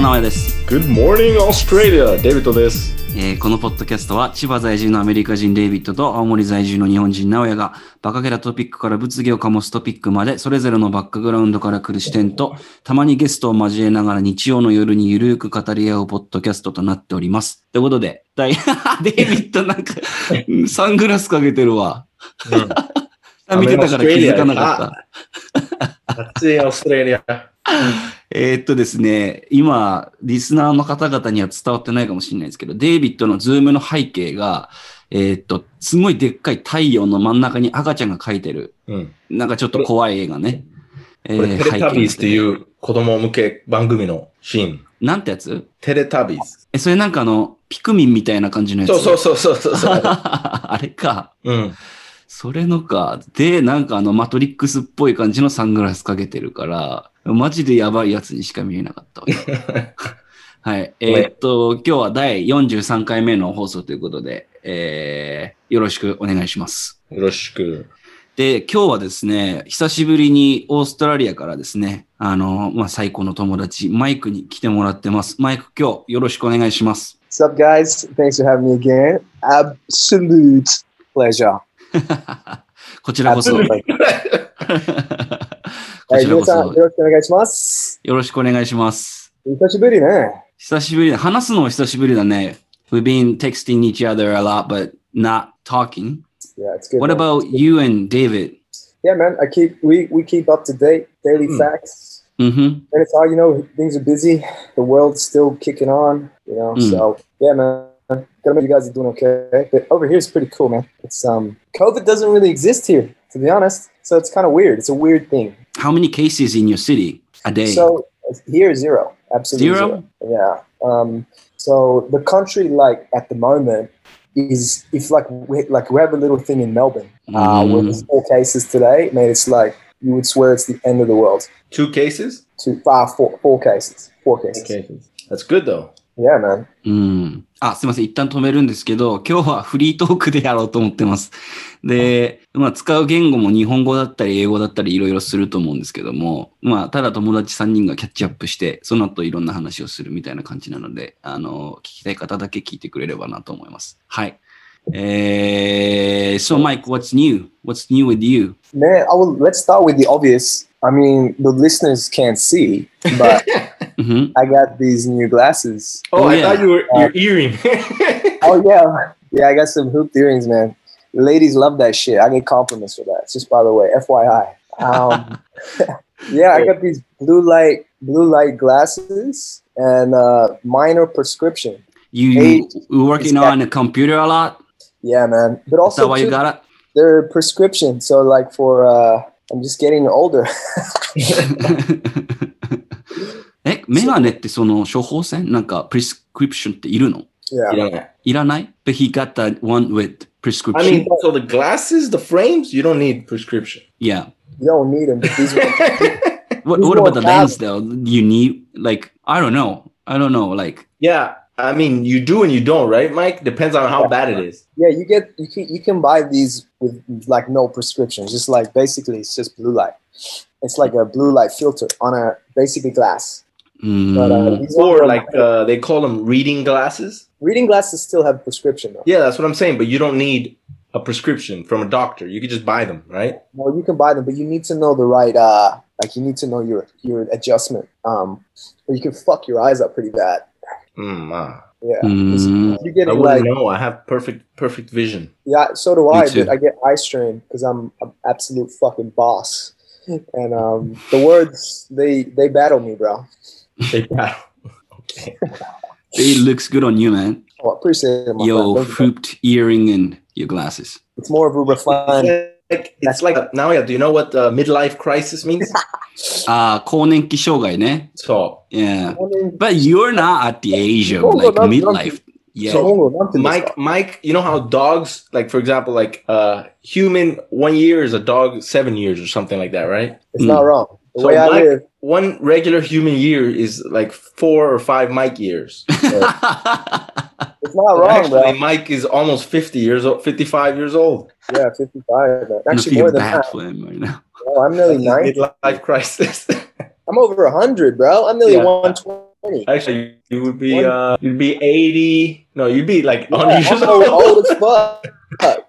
も、直哉です、Good morning, Australia! デビットです。えーこのポッドキャストは、千葉在住のアメリカ人デイビッドと青森在住の日本人直哉が、バカげたトピックから物議を醸すトピックまで、それぞれのバックグラウンドから来る視点と、たまにゲストを交えながら日曜の夜にゆるーく語り合うポッドキャストとなっております。ということで、第 デイビッドなんか、サングラスかけてるわ。下 見てたから気づかなかった。暑いオーストラリア。えーっとですね、今、リスナーの方々には伝わってないかもしれないですけど、デイビッドのズームの背景が、えーっと、すごいでっかい太陽の真ん中に赤ちゃんが描いてる、うん。なんかちょっと怖い映画ね。えこれ、テレタビーズっていう子供向け番組のシーン。なんてやつ？テレタビーズ。え、それなんかあの、ピクミンみたいな感じのやつ？そうそうそうそうそう。あれか。うん。それのか。で、なんかあの、マトリックスっぽい感じのサングラスかけてるから、マジでやばいやつにしか見えなかったわ。はい。えーっと、今日は第43回目の放送ということで、えー、よろしくお願いします。よろしく。で、今日はですね、久しぶりにオーストラリアからですね、あの、まあ、最高の友達、マイクに来てもらってます。マイク、今日よろしくお願いします。What's up, guys? Thanks for having me again. Absolute pleasure. こちらこそ。こ Absolutely. ちはい、らこそ皆さん、よ。ろしくお願いします。よろしくお願いします。久しぶりね。久しぶりだ。話すのは久しぶりだね。We've been texting each other a lot, but not talking. Yeah, it's good. What man. about you and David? Yeah, man. I keep we we keep up to date, daily Hmm. facts. Mm-hmm. And it's all you know. Things are busy. The world's still kicking on. You know. Hmm. So yeah, man. Gotta make you guys are doing okay. But over here is pretty cool, man. It's um, COVID doesn't really exist here, to be honest. So it's kind of weird. It's a weird thing. How many cases in your city a day? So here zero, absolutely Zero? zero. Yeah. Um, so the country, like at the moment, is if like we like we have a little thing in Melbourne uh, where Mm. there's four cases today. Man, it's like you would swear it's the end of the world. Two cases? Two, uh, four, four cases, four cases. cases. That's good though. Yeah, man. うん。あ、すいません。一旦止めるんですけど、今日はフリートークでやろうと思ってます。で、まあ、使う言語も日本語だったり英語だったりいろいろすると思うんですけども、まあ、ただ友達3人がキャッチアップして、その後いろんな話をするみたいな感じなので、あの、聞きたい方だけ聞いてくれればなと思います。はい。えー、so Mike, what's new? What's new with you? Man, I will. Let's start with the obvious. I mean, the listeners can't see, but うん。I got these new glasses. Oh, Oh, I yeah. thought you were you're earring. Oh yeah, yeah. I got some hooped earrings, man. Ladies love that shit. I get compliments for that. Just by the way, FYI. Um, yeah, I got these blue light blue light glasses and uh, minor prescription. You, Hey, you working on a computer a lot? Yeah, man. But also, Is that also why you too, got they're prescription. So like for uh, I'm just getting older. メガネってその処方箋なんかプリスクリプションっているの Yeah. いらない。いらない But he got that one with prescription. I mean, so the glasses, the frames, you don't need prescription. Yeah. You don't need them. But these are, What, what about the lens though? You need, like, I don't know. I don't know. Like, Yeah. I mean, you do and you don't, right, Mike? Depends on how bad it is. yeah, you get you can, you can buy these with like no prescription. Just like basically, it's just blue light. It's like a blue light filter on a basically glass. うーん But uh, Or like uh, they call them reading glasses. reading glasses still have prescription though. Yeah, that's what I'm saying. But you don't need a prescription from a doctor. You could just buy them, right? Well, you can buy them, but you need to know the right uh like you need to know your your adjustment. Um, or you can fuck your eyes up pretty bad. Mm, ah. Yeah, Mm. you're I wouldn't like know. I have perfect perfect vision. yeah. So do Me I, too. but I get eye strain because I'm an absolute fucking boss. And um, the words they they battle me, bro. Okay. it looks good on you, man. Oh, I appreciate it. Your hooped earring and your glasses. It's more of a refined. It's like, it's like a, now, do you know what the midlife crisis means? Ah, uh, shogai ne. So yeah, but you're not at the age of like midlife. Yeah. So Mike, Mike, you know how dogs, like for example, like uh, human one year is a dog seven years or something like that, right? It's mm. not hmm. wrong. The So way I Mike- live, One regular human year is like four or five Mike years. it's not wrong, Actually, bro. Mike is almost fifty years old, fifty-five years old. Yeah, 55. man. I Actually, feel more than bad that. for him right now. Oh, I'm nearly 90. Midlife crisis. I'm over hundred, bro. I'm nearly Yeah. one twenty. Actually, you would be uh, you'd be eighty. No, you'd be like Yeah, 100 years I'm old, old. old as fuck.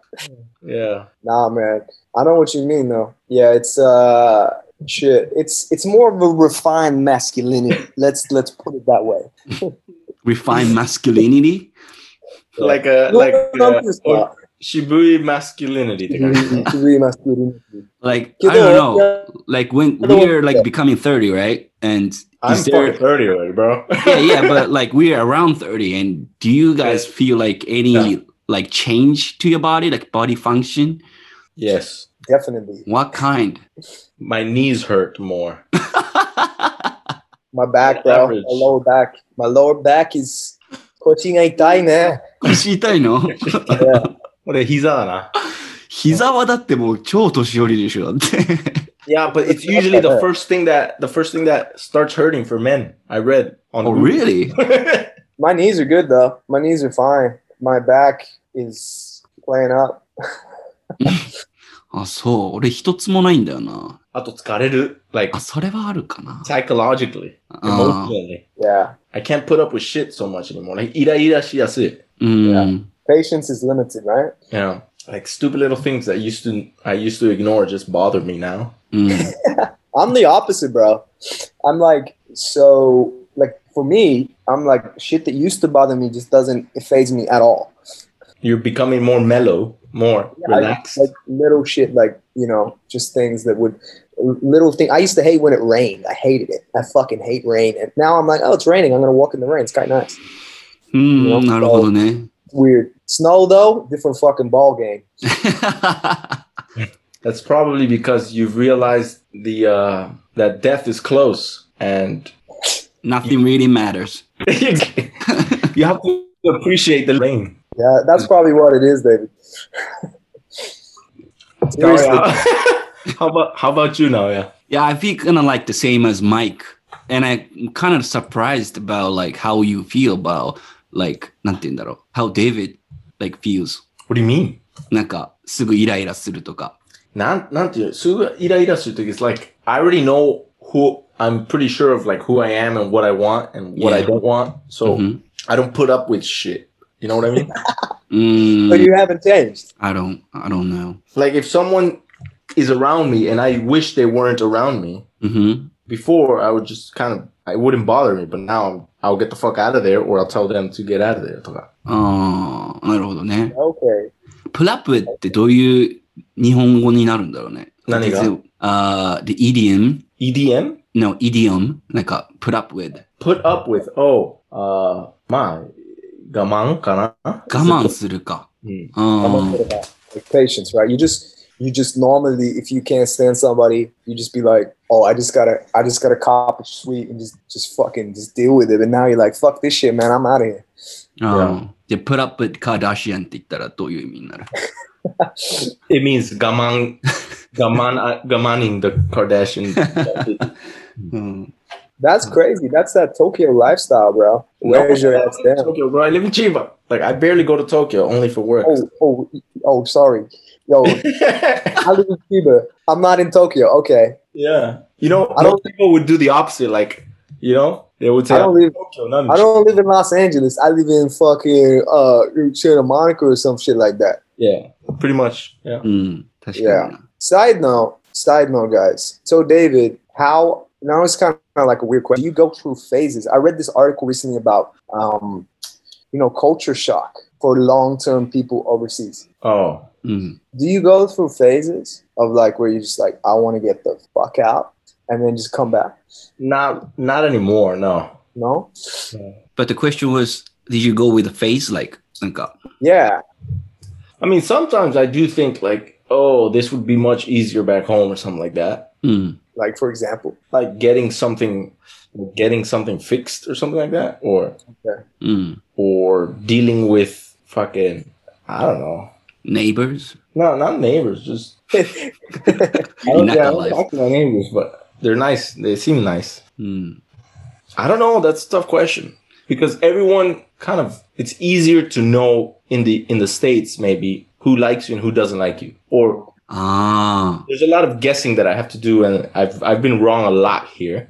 Yeah. Nah, man. I know what you mean, though. Yeah, it's uh, shit. It's it's more of a refined masculinity. let's let's put it that way. refined masculinity, like a like uh, shibui masculinity. Mm-hmm. shibui masculinity. Like I don't know. Like when we're like becoming thirty, right? And I'm there, 30 already, bro. yeah, yeah, but like we're around thirty, and do you guys feel like any yeah. like change to your body, like body function? Yes Definitely. What kind? My knees hurt more. My back, bro. Average. My lower back. My lower back is 腰が痛いね。腰痛いの Yeah. 俺、膝だな。膝はだってもう超年寄りでしょだって。 Yeah, but it's usually the first thing that the first thing that starts hurting for men. I read on oh, Google. really? My knees are good though. My knees are fine. My back is playing up. あ、そう。俺一つもないんだよな。あと疲れる。Like あ、それはあるかな。 psychologically, あ emotionally. Yeah. I can't put up with shit so much anymore. Like イライラしやすい。うん。 Patience is limited, right? Yeah. Like stupid little things that used to I used to ignore just bother me now. うん。 I'm the opposite, bro. I'm like so like for me, I'm like shit that used to bother me just doesn't it fades me at all. You're becoming more mellow, more relaxed? I, like little shit, like you know, just things that would little thing. I used to hate when it rained. I hated it. I fucking hate rain. And now I'm like, oh, it's raining. I'm gonna walk in the rain. It's kind of nice. Hmm. you know? not so, eh? weird. Snow though, different fucking ball game. That's probably because you've realized the uh, that death is close and nothing really matters. you have to appreciate the rain. Yeah, that's probably what it is, David. Sorry, Seriously. how, how about how about you now? Yeah. Yeah, I feel kind of like the same as Mike. And I'm kind of surprised about like how you feel about like, なんて言うんだろう。how David like feels. What do you mean? なんか、すぐイライラするとか。なんなんていうすぐイライラするとき it's like I already know who I'm pretty sure of like who I am and what I want and what I Yeah. don't want. So うん I don't put up with shit. You know what I mean? うーん But you haven't changed. I don't, I don't know. like if someone is around me and I wish they weren't around me, うん。 before I would just kind of it wouldn't bother me, but now I'll get the fuck out of there or I'll tell them to get out of there とか。ああ、なるほどね。 Okay. プラップってどういう日本語になるんだろうね。何があー the idiom, EDM? no, idiom, なんか、put up with. Put up with, oh, uh, まあ、我 慢かな我慢するか。うん。 I'm あ gonna put it back. Like patience, right? You just you just normally if you can't stand somebody, you just be like, Oh, I just gotta I just gotta cop it sweet and just just fucking just deal with it. But now you're like, fuck this shit, man, I'm out of here. あー。で、put up with カーダシアンって言ったらどういう意味になる It means 我慢、我慢、我慢 the Kardashian. うん。 that's crazy. That's that Tokyo lifestyle, bro. Where's no, your ass down? Tokyo, bro. I live in Chiba. Like I barely go to Tokyo, only for work. Oh, oh, oh sorry. Yo, I live in Chiba. I'm not in Tokyo. Okay. Yeah. You know, I don't people would do the opposite. Like, you know, they would say, I don't, live, Tokyo, I don't live in Los Angeles. I live in fucking uh Santa Monica or some shit like that. Yeah. Pretty much. Yeah. Mm, yeah. Side note, side note, guys. So David, how now it's kind of kind of like a weird question. You go through phases. I read this article recently about, um, you know, culture shock for long-term people overseas. Oh. Mm-hmm. Do you go through phases of like where you're just like, I want to get the fuck out, and then just come back? Not, not anymore. No. No. But the question was, did you go with a phase like, like uh, Yeah. I mean, sometimes I do think like, oh, this would be much easier back home or something like that. Mm like for example. Like getting something getting something fixed or something like that or okay. mm. or dealing with fucking i don't know. Neighbors? No not neighbors just i don't, yeah, I don't talk to my neighbors but they're nice. They seem nice. Mm. i don't know. That's a tough question. Because everyone kind of it's easier to know in the in the states maybe who likes you and who doesn't like you. Or ああ。there's a lot of guessing that I have to do, and I've I've been wrong a lot here.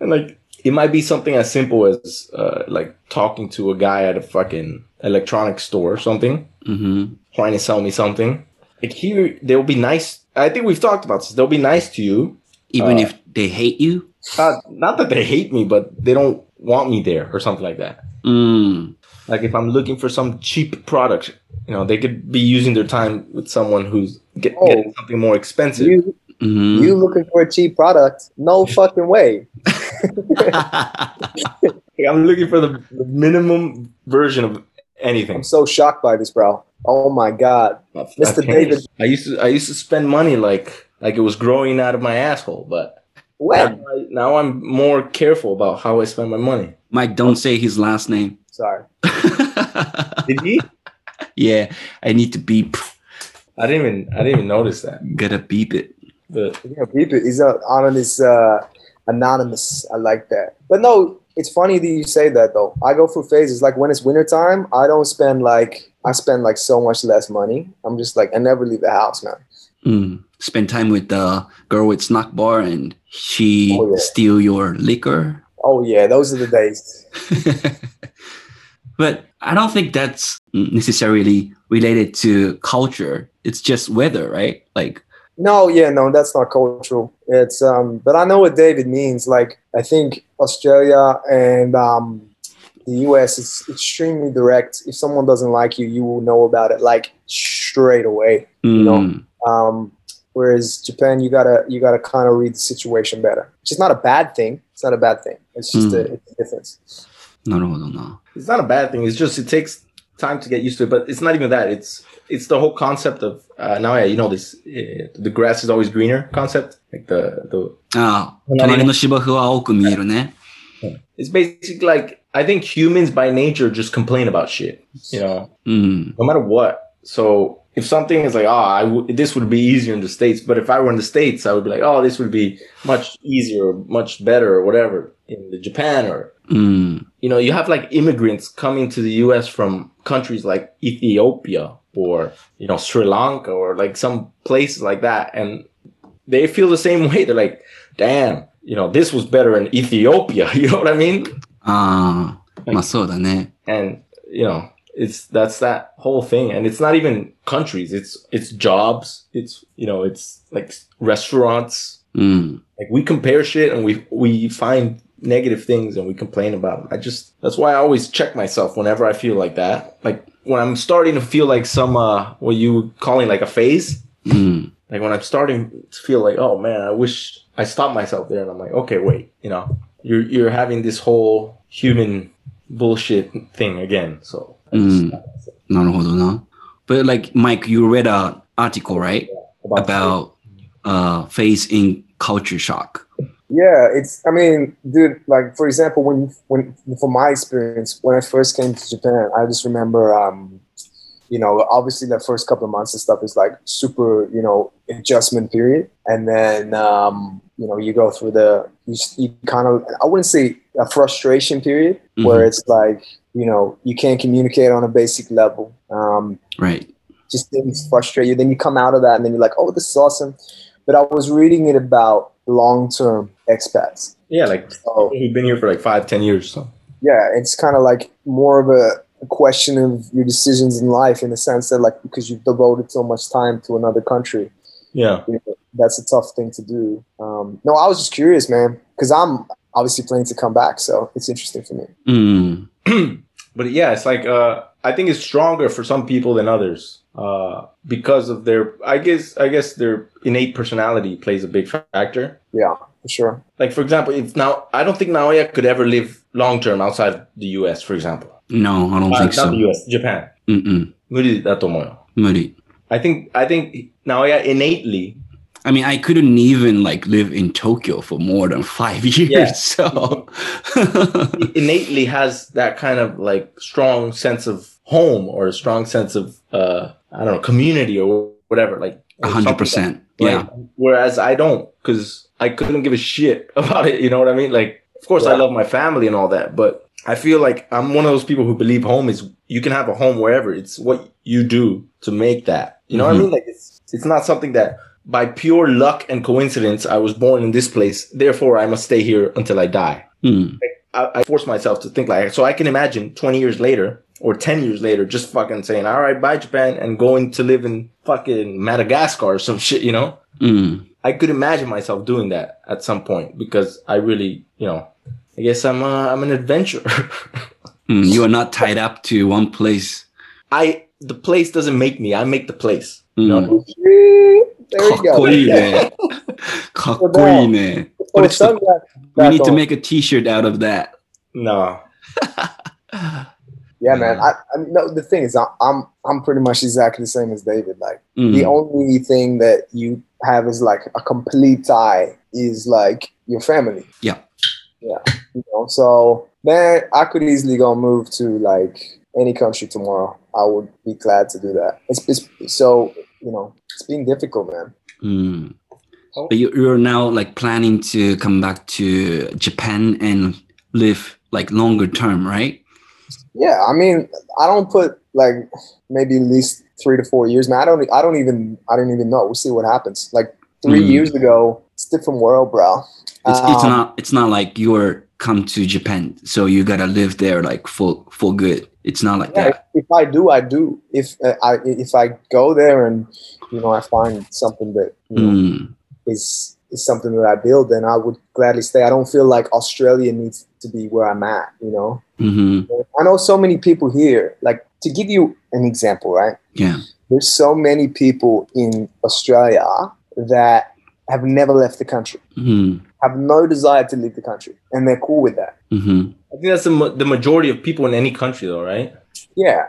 And like, it might be something as simple as uh, like talking to a guy at a fucking electronics store or something, Mm-hmm. trying to sell me something. Like here, they'll be nice. I think we've talked about this. They'll be nice to you. Even Uh, if they hate you. Uh, not that they hate me, but they don't want me there or something like that. Mm. Like if I'm looking for some cheap product, you know, they could be using their time with someone who's get, Oh. getting something more expensive. You Mhm. you looking for a cheap product? No fucking way. I'm looking for the, the minimum version of anything. I'm so shocked by this, bro. Oh my god. I've- Mr. I've. David. I used to I used to spend money like like it was growing out of my asshole, but now, When? I, now I'm more careful about how I spend my money. Mike, don't say his last name. Sorry. Did he? yeah, I need to beep. I didn't even I didn't even notice that. Gotta beep it. But Yeah, beep it. He's uh, on this uh, anonymous. I like that. But no, it's funny that you say that though. I go through phases. Like when it's wintertime, I don't spend like I spend like so much less money. I'm just like I never leave the house, man. Mm. Spend time with the girl with snack bar and she Oh, yeah. steal your liquor. Oh yeah, those are the days. but I don't think that's necessarily related to culture. It's just weather, right? Like no, yeah, no, that's not cultural. It's um, but I know what David means. Like I think Australia and um, the US is extremely direct. If someone doesn't like you, you will know about it like straight away. Mm. You know. Hmm. Um, whereas Japan, you gotta you gotta kind of read the situation better. It's just not a bad thing. It's not a bad thing. It's just mm. a, it's a difference. No, no. It's not a bad thing. It's just it takes time to get used to it. But it's not even that. It's it's the whole concept of uh, now. Yeah, you know this. Uh, the grass is always greener concept. Like the the. Ah. It's basically like I think humans by nature just complain about shit. You know, mm. no matter what. So if something is like, oh, I w- this would be easier in the states, but if I were in the states, I would be like, oh, this would be much easier, much better, or whatever in Japan or. Mm. You know, you have like immigrants coming to the U.S. from countries like Ethiopia or you know Sri Lanka or like some places like that, and they feel the same way. They're like, damn, you know, this was better in Ethiopia. You know what I mean? Uh, like, And you know, it's that's that whole thing, and it's not even countries. It's it's jobs. It's you know, it's like restaurants. Mm. Like we compare shit, and we we find negative things and we complain about them. I just, that's why I always check myself whenever I feel like that. Like when I'm starting to feel like some, uh, what you were calling like a phase. Mm. Like when I'm starting to feel like, oh man, I wish I stopped myself there and I'm like, okay, wait, you know, you're, you're having this whole human bullshit thing again. So. Mm. Just, but like Mike, you read an article, right? Yeah, about, about uh, phase in culture shock. Yeah, it's. I mean, dude. Like for example, when when from my experience, when I first came to Japan, I just remember, um, you know, obviously the first couple of months and stuff is like super, you know, adjustment period, and then um, you know you go through the you, you kind of I wouldn't say a frustration period where Mhm. it's like you know you can't communicate on a basic level. Um, Right. just things frustrate you. Then you come out of that and then you're like, oh, this is awesome. But I was reading it about long term expats. yeah like So we've been here for like five ten years so yeah, it's kind of like more of a, a question of your decisions in life in the sense that like because you've devoted so much time to another country, yeah you know, that's a tough thing to do. Um, no, I was just curious, man, because I'm obviously planning to come back, so it's interesting for me. うん。but yeah, it's like uh, I think it's stronger for some people than others uh, because of their. I guess I guess their innate personality plays a big factor. Yeah, for sure. Like for example, if now I don't think Naoya could ever live long term outside the U.S. For example, No, I don't uh, think not the so. U.S. Japan. うんうん。無理だと思うよ。無理。 I think I think Naoya innately. I mean, I couldn't even like live in Tokyo for more than five years. Yeah. So, innately has that kind of like strong sense of home or a strong sense of uh I don't know community or whatever like a hundred percent. like- Yeah. Whereas I don't because I couldn't give a shit about it. You know what I mean? Like, of course I love my family and all that, but I feel like I'm one of those people who believe home is you can have a home wherever. It's what you do to make that. You know what I Mhm. mean? Like it's it's not something that by pure luck and coincidence, I was born in this place. Therefore, I must stay here until I die. Mm. I, I force myself to think like so. I can imagine 20 years later or 10 years later, just fucking saying, "All right, bye Japan," and going to live in fucking Madagascar or some shit. You know, Mm. I could imagine myself doing that at some point because I really, you know, I guess I'm uh, I'm an adventurer. Mm. You are not tied up to one place. I the place doesn't make me. I make the place. Mm. You know? There か you っこ go. いいね。かっこいいね。 So これちょっと sunglass We back need to on. make a t-shirt out of that. No. Yeah, man. I, I no. The thing is, I, I'm I'm pretty much exactly the same as David. Like the Mm. only thing that you have is like a complete tie is like your family. Yeah. Yeah. You know. So man, I could easily go move to like any country tomorrow. I would be glad to do that. It's, it's so you know it's being difficult, man. Mm. But you, you're now like planning to come back to Japan and live like longer term, right? Yeah, I mean, I don't put like maybe at least three to four years, man. I don't, I don't even, I don't even know. We'll see what happens. Like three Mm. years ago, it's a different world, bro. It's it's Um, not it's not like you're come to Japan, so you gotta live there like for for good. It's not like Yeah, that. if I do, I do. If uh, I if I go there and you know I find something that you know, Mm. is is something that I build, then I would gladly stay. I don't feel like Australia needs to be where I'm at. You know, hmm I know so many people here. Like to give you an example, right? Yeah. There's so many people in Australia that have never left the country, hmm have no desire to leave the country and they're cool with that. Mm-hmm. I think that's the, the majority of people in any country, though, right? Yeah.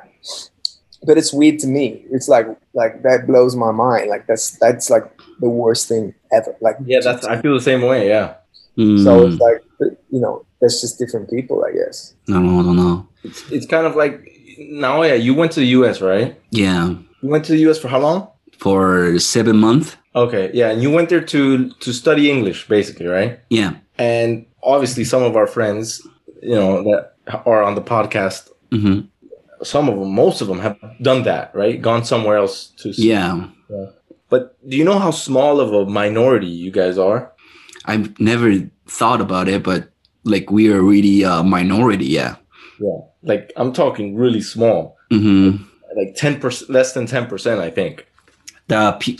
But it's weird to me. It's like like that blows my mind. Like that's that's like the worst thing ever. Like yeah, that's I feel the same way. Yeah. Mm. So it's like you know that's just different people, I guess. No, no, no, no. It's, it's kind of like now. Yeah, you went to the U.S. right? Yeah. You went to the U.S. for how long? For seven months. Okay, yeah, and you went there to to study English, basically, right? Yeah. And obviously, some of our friends, you know, that are on the podcast, hmm some of them, most of them, have done that, right? Gone somewhere else to. Yeah. But do you know how small of a minority you guys are? I've never thought about it, but like we are really a minority. Yeah. Yeah. Like I'm talking really small, hmm like ten percent, less than ten percent, I think. The pe-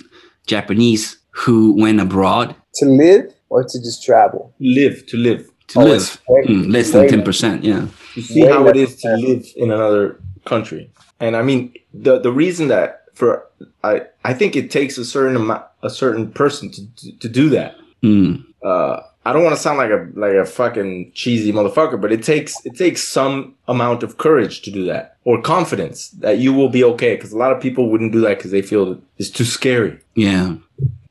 Japanese who went abroad To live or to just travel. Live to live. to Oh, live. way- Mm, less than ten percent. Yeah. to see Way how it is to than- live in another country. And I mean, the the reason that for I I think it takes a certain amount, a certain person to to, to do that. Mm. Uh, I don't want to sound like a like a fucking cheesy motherfucker, but it takes it takes some amount of courage to do that or confidence that you will be okay. Because a lot of people wouldn't do that because they feel that it's too scary. Yeah.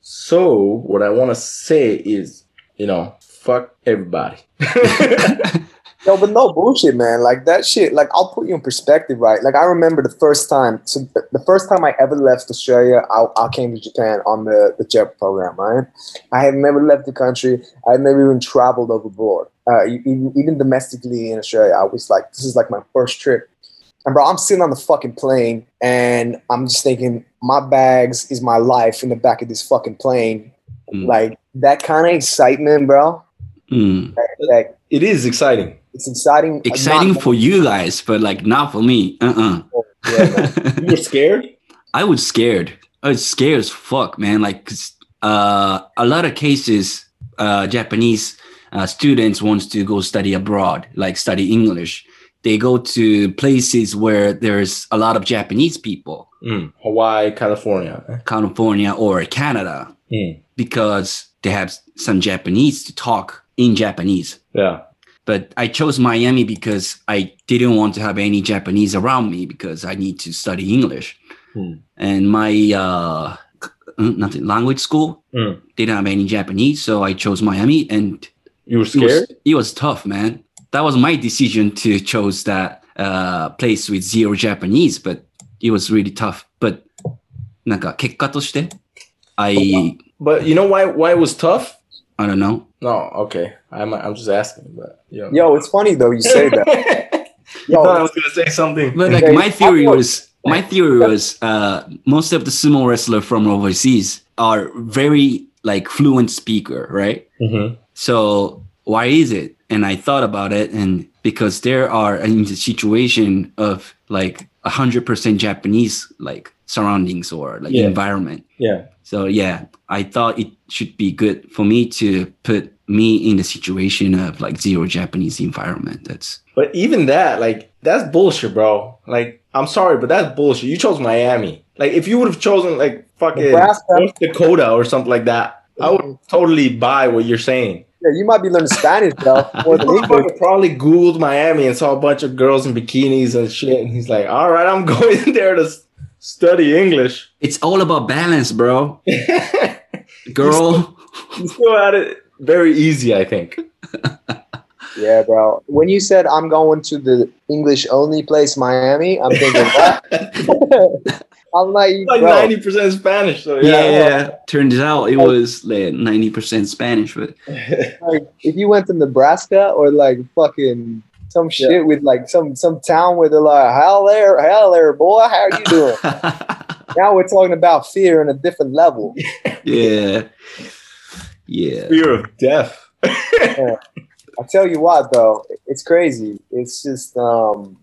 So what I want to say is, you know, fuck everybody. No, but no bullshit, man. Like that shit. Like I'll put you in perspective, right? Like I remember the first time. So th- the first time I ever left Australia, I, I came to Japan on the the JET program, right? I had never left the country. I had never even traveled overboard. Uh, even, even domestically in Australia, I was like, this is like my first trip. And bro, I'm sitting on the fucking plane, and I'm just thinking, my bags is my life in the back of this fucking plane. Mm. Like that kind of excitement, bro. Mm. That, that it is exciting. It's exciting. Exciting Not- for you guys, but like not for me. Uh Yeah, man. uh You were scared. I was scared. I was scared as fuck, man. Like, 'cause, uh, a lot of cases, uh, Japanese uh, students wants to go study abroad, like study English. They go to places where there's a lot of Japanese people, Mm. Hawaii, California. California or Canada, Mm. because they have some Japanese to talk in Japanese. Yeah But I chose Miami because I didn't want to have any Japanese around me because I need to study English. Hmm. And my uh, c- uh, nothing language school Mm. didn't have any Japanese, so I chose Miami, and You were it was scared. it was tough, man. That was my decision to choose that uh, place with zero Japanese, but it was really tough. But なんか結果として I But you know why why it was tough? I don't know. No, okay. I'm I'm just asking, but you know. Yo, it's funny though you say that. you thought I was gonna say something. But like my theory was my theory was uh, most of the sumo wrestler from overseas are very like fluent speaker, right? Mm-hmm. So why is it? And I thought about it, and because there are in the situation of like hundred percent Japanese like surroundings or like Yeah. environment. Yeah. So yeah, I thought it should be good for me to put me in the situation of like zero Japanese environment. That's But even that, like, that's bullshit, bro. Like, I'm sorry, but that's bullshit. You chose Miami. Like, if you would have chosen like fucking Nebraska. North Dakota or something like that, I would mm-hmm. totally buy what you're saying. Yeah, you might be learning Spanish, though. more than English. Probably Googled Miami and saw a bunch of girls in bikinis and shit, and he's like, "All right, I'm going there to s- study English." it's all about balance, bro. Girl. you still had it very easy, I think. Yeah, bro. When you said I'm going to the English only place, Miami, I'm thinking, what? I'm like, Like bro, ninety percent Spanish, so yeah, yeah. Turns out it was like ninety percent Spanish, but like, if you went to Nebraska or like fucking some shit Yeah. with like some some town where they're like, hell there, hell there, boy, how are you doing? now we're talking about fear on a different level. yeah, yeah. Fear of death. I tell you what, though, it's crazy. It's just um,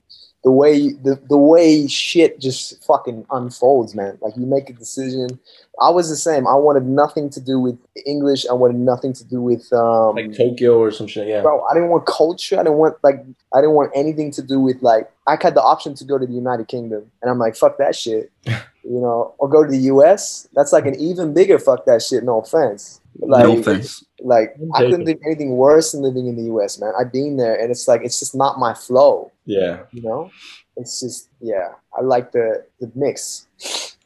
the way the, the way shit just fucking unfolds, man. Like you make a decision. I was the same. I wanted nothing to do with English. I wanted nothing to do with um, like Tokyo or some shit. Yeah. bro. I didn't want culture. I didn't want like I didn't want anything to do with like I had the option to go to the United Kingdom, and I'm like, fuck that shit, you know, or go to the U.S. That's like an even bigger fuck that shit. No offense. Like, no offense. like I couldn't do anything worse than living in the US, man. I've been there and it's like it's just not my flow, Yeah. you know? It's just yeah. I like the the mix.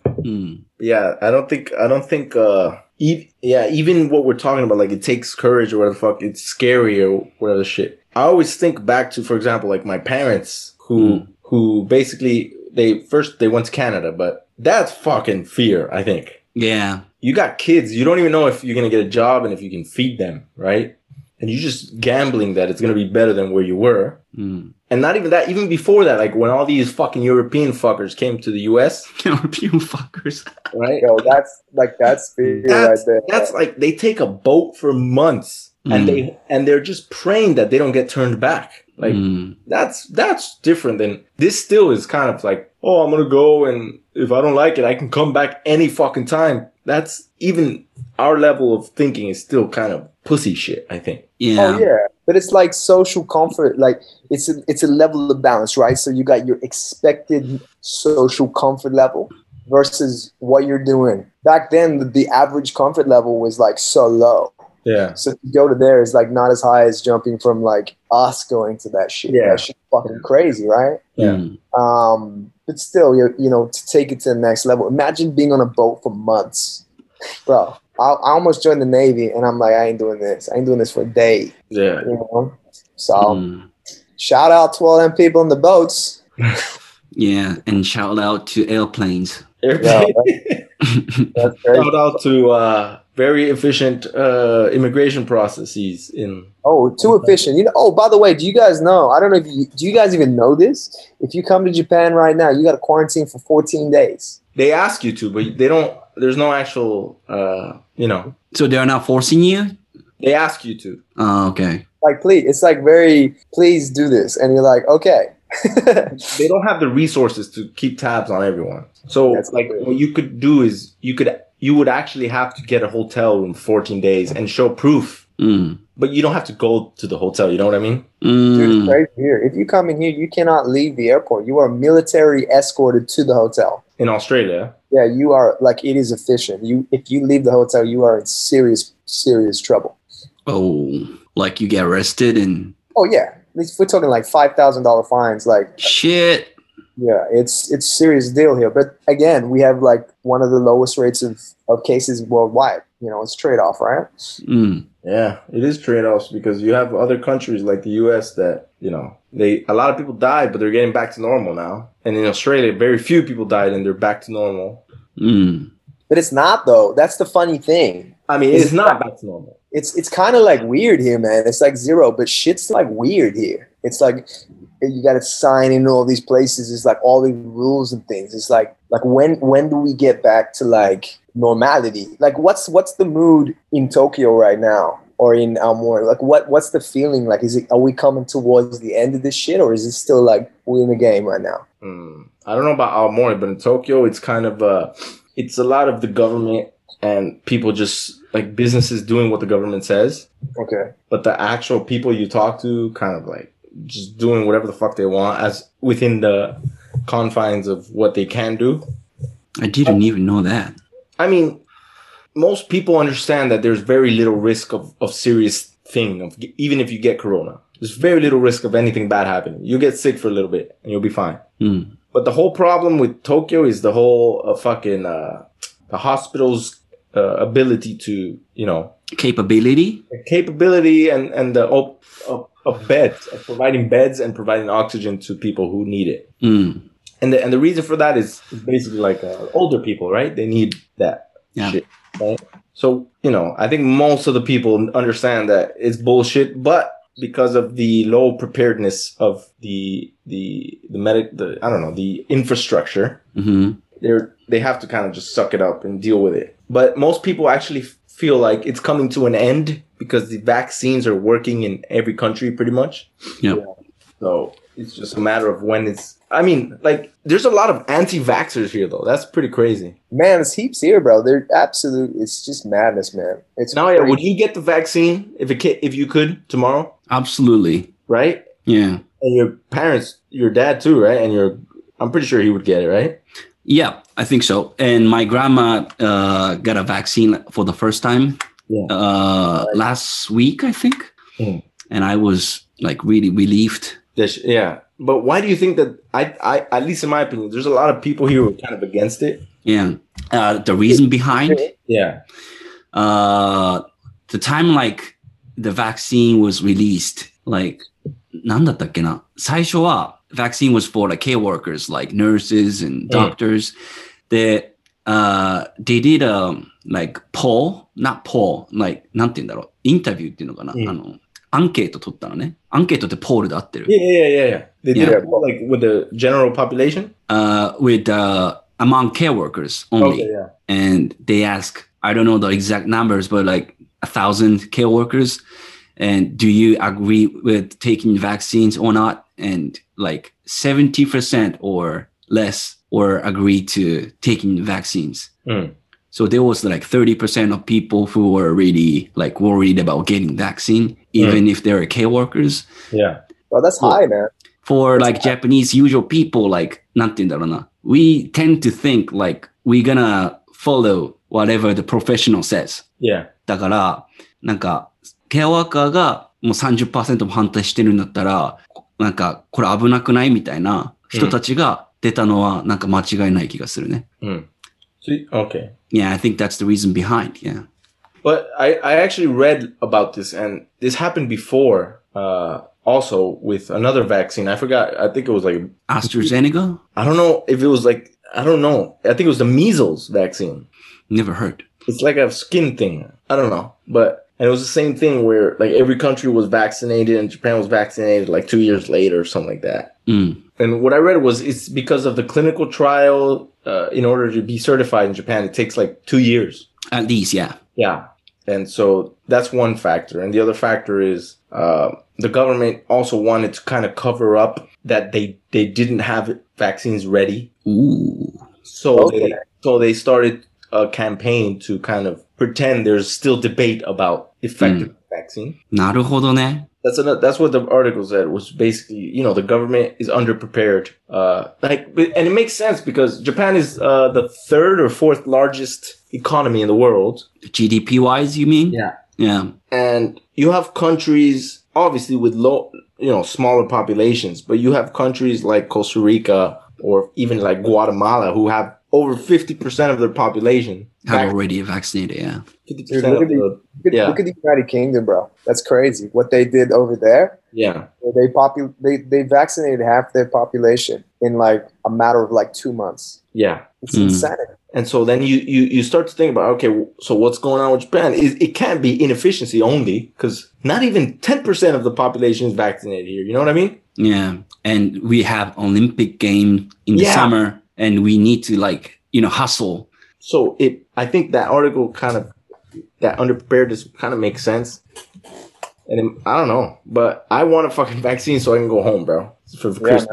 Mm. Yeah. I don't think. I don't think. uh e- Yeah. Even what we're talking about, like it takes courage or whatever the fuck. It's scary or whatever the shit. I always think back to, for example, like my parents who Mm. who basically they first they went to Canada, but that's fucking fear. I think. Yeah, you got kids, you don't even know if you're gonna get a job and if you can feed them, right? And you're just gambling that it's gonna be better than where you were. mm. And not even that, even before that, like when all these fucking European fuckers came to the US, European fuckers. right? Yo, that's like that's fear That's, right there. that's like they take a boat for months and Mm. they and they're just praying that they don't get turned back. Like Mm. that's that's different than this still is kind of like, oh, I'm gonna go and if I don't like it, I can come back any fucking time. That's even our level of thinking is still kind of pussy shit, I think. yeah. Oh yeah, but it's like social comfort. Like it's a, it's a level of balance, right? So you got your expected social comfort level versus what you're doing. Back then, the, the average comfort level was like so low. Yeah. So to go to there is like not as high as jumping from like us going to that shit. Yeah. That shit fucking crazy, right? Yeah. Mm. Um, but still, you you know, to take it to the next level. Imagine being on a boat for months, bro. I, I almost joined the Navy, and I'm like, I ain't doing this. I ain't doing this for a day, Yeah. you know. So Mm. shout out to all them people in the boats. Yeah, and shout out to airplanes. Yeah, That's great. Shout out to uh, very efficient uh, immigration processes in. Oh, too efficient. You know. Oh, by the way, do you guys know? I don't know if you do. You guys even know this? If you come to Japan right now, you got to quarantine for 14 days. They ask you to, but they don't. There's no actual. Uh, you know, so they're not forcing you? they ask you to. Oh, okay. Like, please, it's like very, please do this, and you're like, okay. They don't have the resources to keep tabs on everyone. So, That's like, weird. what you could do is you could you would actually have to get a hotel room 14 days and show proof, Mm. but you don't have to go to the hotel. You know what I mean? Dude, it's Mm. crazy here. If you come in here, you cannot leave the airport. You are military escorted to the hotel. In Australia, Yeah, you are like it is efficient. You if you leave the hotel, you are in serious, serious trouble. Oh, like you get arrested and Oh yeah, we're talking like five thousand dollar fines. Like shit. Yeah, it's it's serious deal here. But again, we have like one of the lowest rates of of cases worldwide. You know, it's trade off, right? Mm. Yeah, it is trade offs because you have other countries like the US that, you know, they a lot of people died, but they're getting back to normal now. And in Australia, very few people died and they're back to normal. Mm. But it's not though. That's the funny thing. I mean, it's not back to normal. It's it's kind of like weird here, man. It's like zero, but shit's like weird here. It's like you got to sign in all these places. It's like all these rules and things. It's like like when when do we get back to like normality? Like what's what's the mood in Tokyo right now? Or in Aomori, like what? What's the feeling like? Is it are we coming towards the end of this shit, or is it still like we in the game right now? Mm, I don't know about Aomori, but in Tokyo, it's kind of uh, it's a lot of the government and people just like businesses doing what the government says, Okay. but the actual people you talk to kind of like just doing whatever the fuck they want as within the confines of what they can do. I didn't even know that. I mean, most people understand that there's very little risk of, of serious thing of even if you get corona. There's very little risk of anything bad happening. You get sick for a little bit and you'll be fine. Mm. But the whole problem with Tokyo is the whole uh, fucking uh, the hospital's uh, ability to you know Capability? capability and and the op- of, of beds of providing beds and providing oxygen to people who need it. Mm. And the and the reason for that is basically like uh, older people, right? They need that Yeah. shit, right? So you know, I think most of the people understand that it's bullshit, but because of the low preparedness of the the the medic the I don't know the infrastructure, hmm they're they have to kind of just suck it up and deal with it. But most people actually feel like it's coming to an end because the vaccines are working in every country pretty much. Yep. So it's just a matter of when it's. I mean, like, there's a lot of anti-vaxxers here, though. That's pretty crazy. Man, there's heaps here, bro. They're absolute. It's just madness, man. It's Now, yeah, would you get the vaccine if it ca- if you could tomorrow, Absolutely. right? Yeah. And your parents, your dad too, right? And your, I'm pretty sure he would get it, right? Yeah, I think so. And my grandma uh, got a vaccine for the first time Yeah. uh, last week, I think. Mhm. And I was like really relieved. This- yeah. But why do you think that? I, I, at least in my opinion, there's a lot of people here who are kind of against it. Yeah. Uh, the reason behind Yeah. uh, the time like the vaccine was released, like なんだったっけな最初は vaccine was for like care workers, like nurses and doctors. They, uh, they did a like poll, not poll, like なんて言うんだろう、インタビューっていうのかな、うんあの、アンケート取ったのね。アンケートってポールで合ってる。 Yeah, yeah, yeah, yeah. They did Yeah. it more like with the general population. Uh, with, uh, among care workers only. Okay, yeah. and they ask i don't know the exact numbers but like a thousand care workers and do you agree with taking vaccines or not and like 70% or less or agree to taking vaccines Mm. so there was like 30% of people who were really like worried about getting vaccine even if they're care workers Yeah. bro. That's Cool. high, man. for like Japanese usual people, like なんて言うんだろうな we tend to think like we're gonna follow whatever the professional says. Yeah. だから、なんか、ケアワーカーがもう30%も反対してるんだったら、 なんか、これ危なくないみたいな人たちが出たのは、なんか間違いない気がするね。 Mm. So, okay. Yeah, I think that's the reason behind. Yeah. But I, I actually read about this, and this happened before. Uh, also with another vaccine. I forgot. I think it was like AstraZeneca? I don't know if it was like I don't know. I think it was the measles vaccine. Never heard. It's like a skin thing. I don't know, but and it was the same thing where like every country was vaccinated, and Japan was vaccinated like two years later or something like that. うん。And what I read was it's because of the clinical trial. Uh, in order to be certified in Japan, it takes like two years. At least, yeah. Yeah. And so that's one factor. And the other factor is uh, the government also wanted to kind of cover up that they, they didn't have vaccines ready. Ooh. So Okay. they so they started a campaign to kind of pretend there's still debate about effective vaccine. なるほどね。 That's another, that's what the article said was basically, you know, the government is underprepared. Uh, like, but- and it makes sense because Japan is uh, the third or fourth largest economy in the world. GDP wise, you mean? Yeah. Yeah. and you have countries obviously with low you know smaller populations but you have countries like costa rica or even like guatemala who have over 50% of their population Have vac- already vaccinated, yeah. 50% Dude, look, at the, the, look, at, Yeah. look at the United Kingdom, bro. That's crazy. What they did over there, yeah they popu- they they vaccinated half their population in like a matter of like two months. yeah It's hmm. insanity. and so then you, you you start to think about okay so what's going on with japan it, it can't be inefficiency only because not even 10% of the population is vaccinated here you know what i mean Yeah. And we have Olympic game in the summer and we need to like, you know, hustle. So it, I think that article kind of that underpreparedness kind of makes sense. And it- I don't know, but I want a fucking vaccine so I can go home, bro. For, for Yeah, Christmas.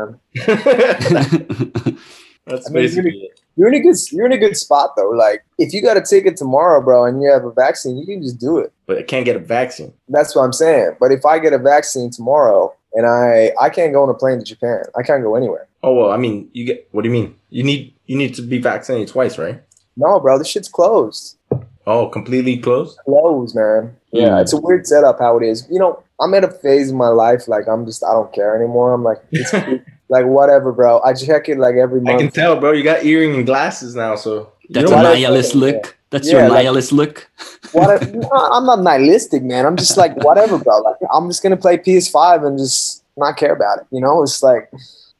man. That's I mean, basically really- it. You're in a good you're in a good spot though. Like if you got a ticket tomorrow, bro, and you have a vaccine, you can just do it. But I can't get a vaccine. That's what I'm saying. But if I get a vaccine tomorrow and I I can't go on a plane to Japan, I can't go anywhere. Oh well, I mean, you get. What do you mean? You need you need to be vaccinated twice, right? No, bro, this shit's closed. Oh, completely closed. Closed, man. Yeah, Mm. it's a weird setup how it is. You know, I'm at a phase in my life like I'm just I don't care anymore. I'm like it's like whatever, bro. I check it like every month. I can tell, bro. You got earring and glasses now, so That's a what I- nihilist look. That's Yeah, your like- nihilist look. what I'm not nihilistic, man. I'm just like whatever, bro. Like I'm just gonna play PS5 and just not care about it. You know, it's like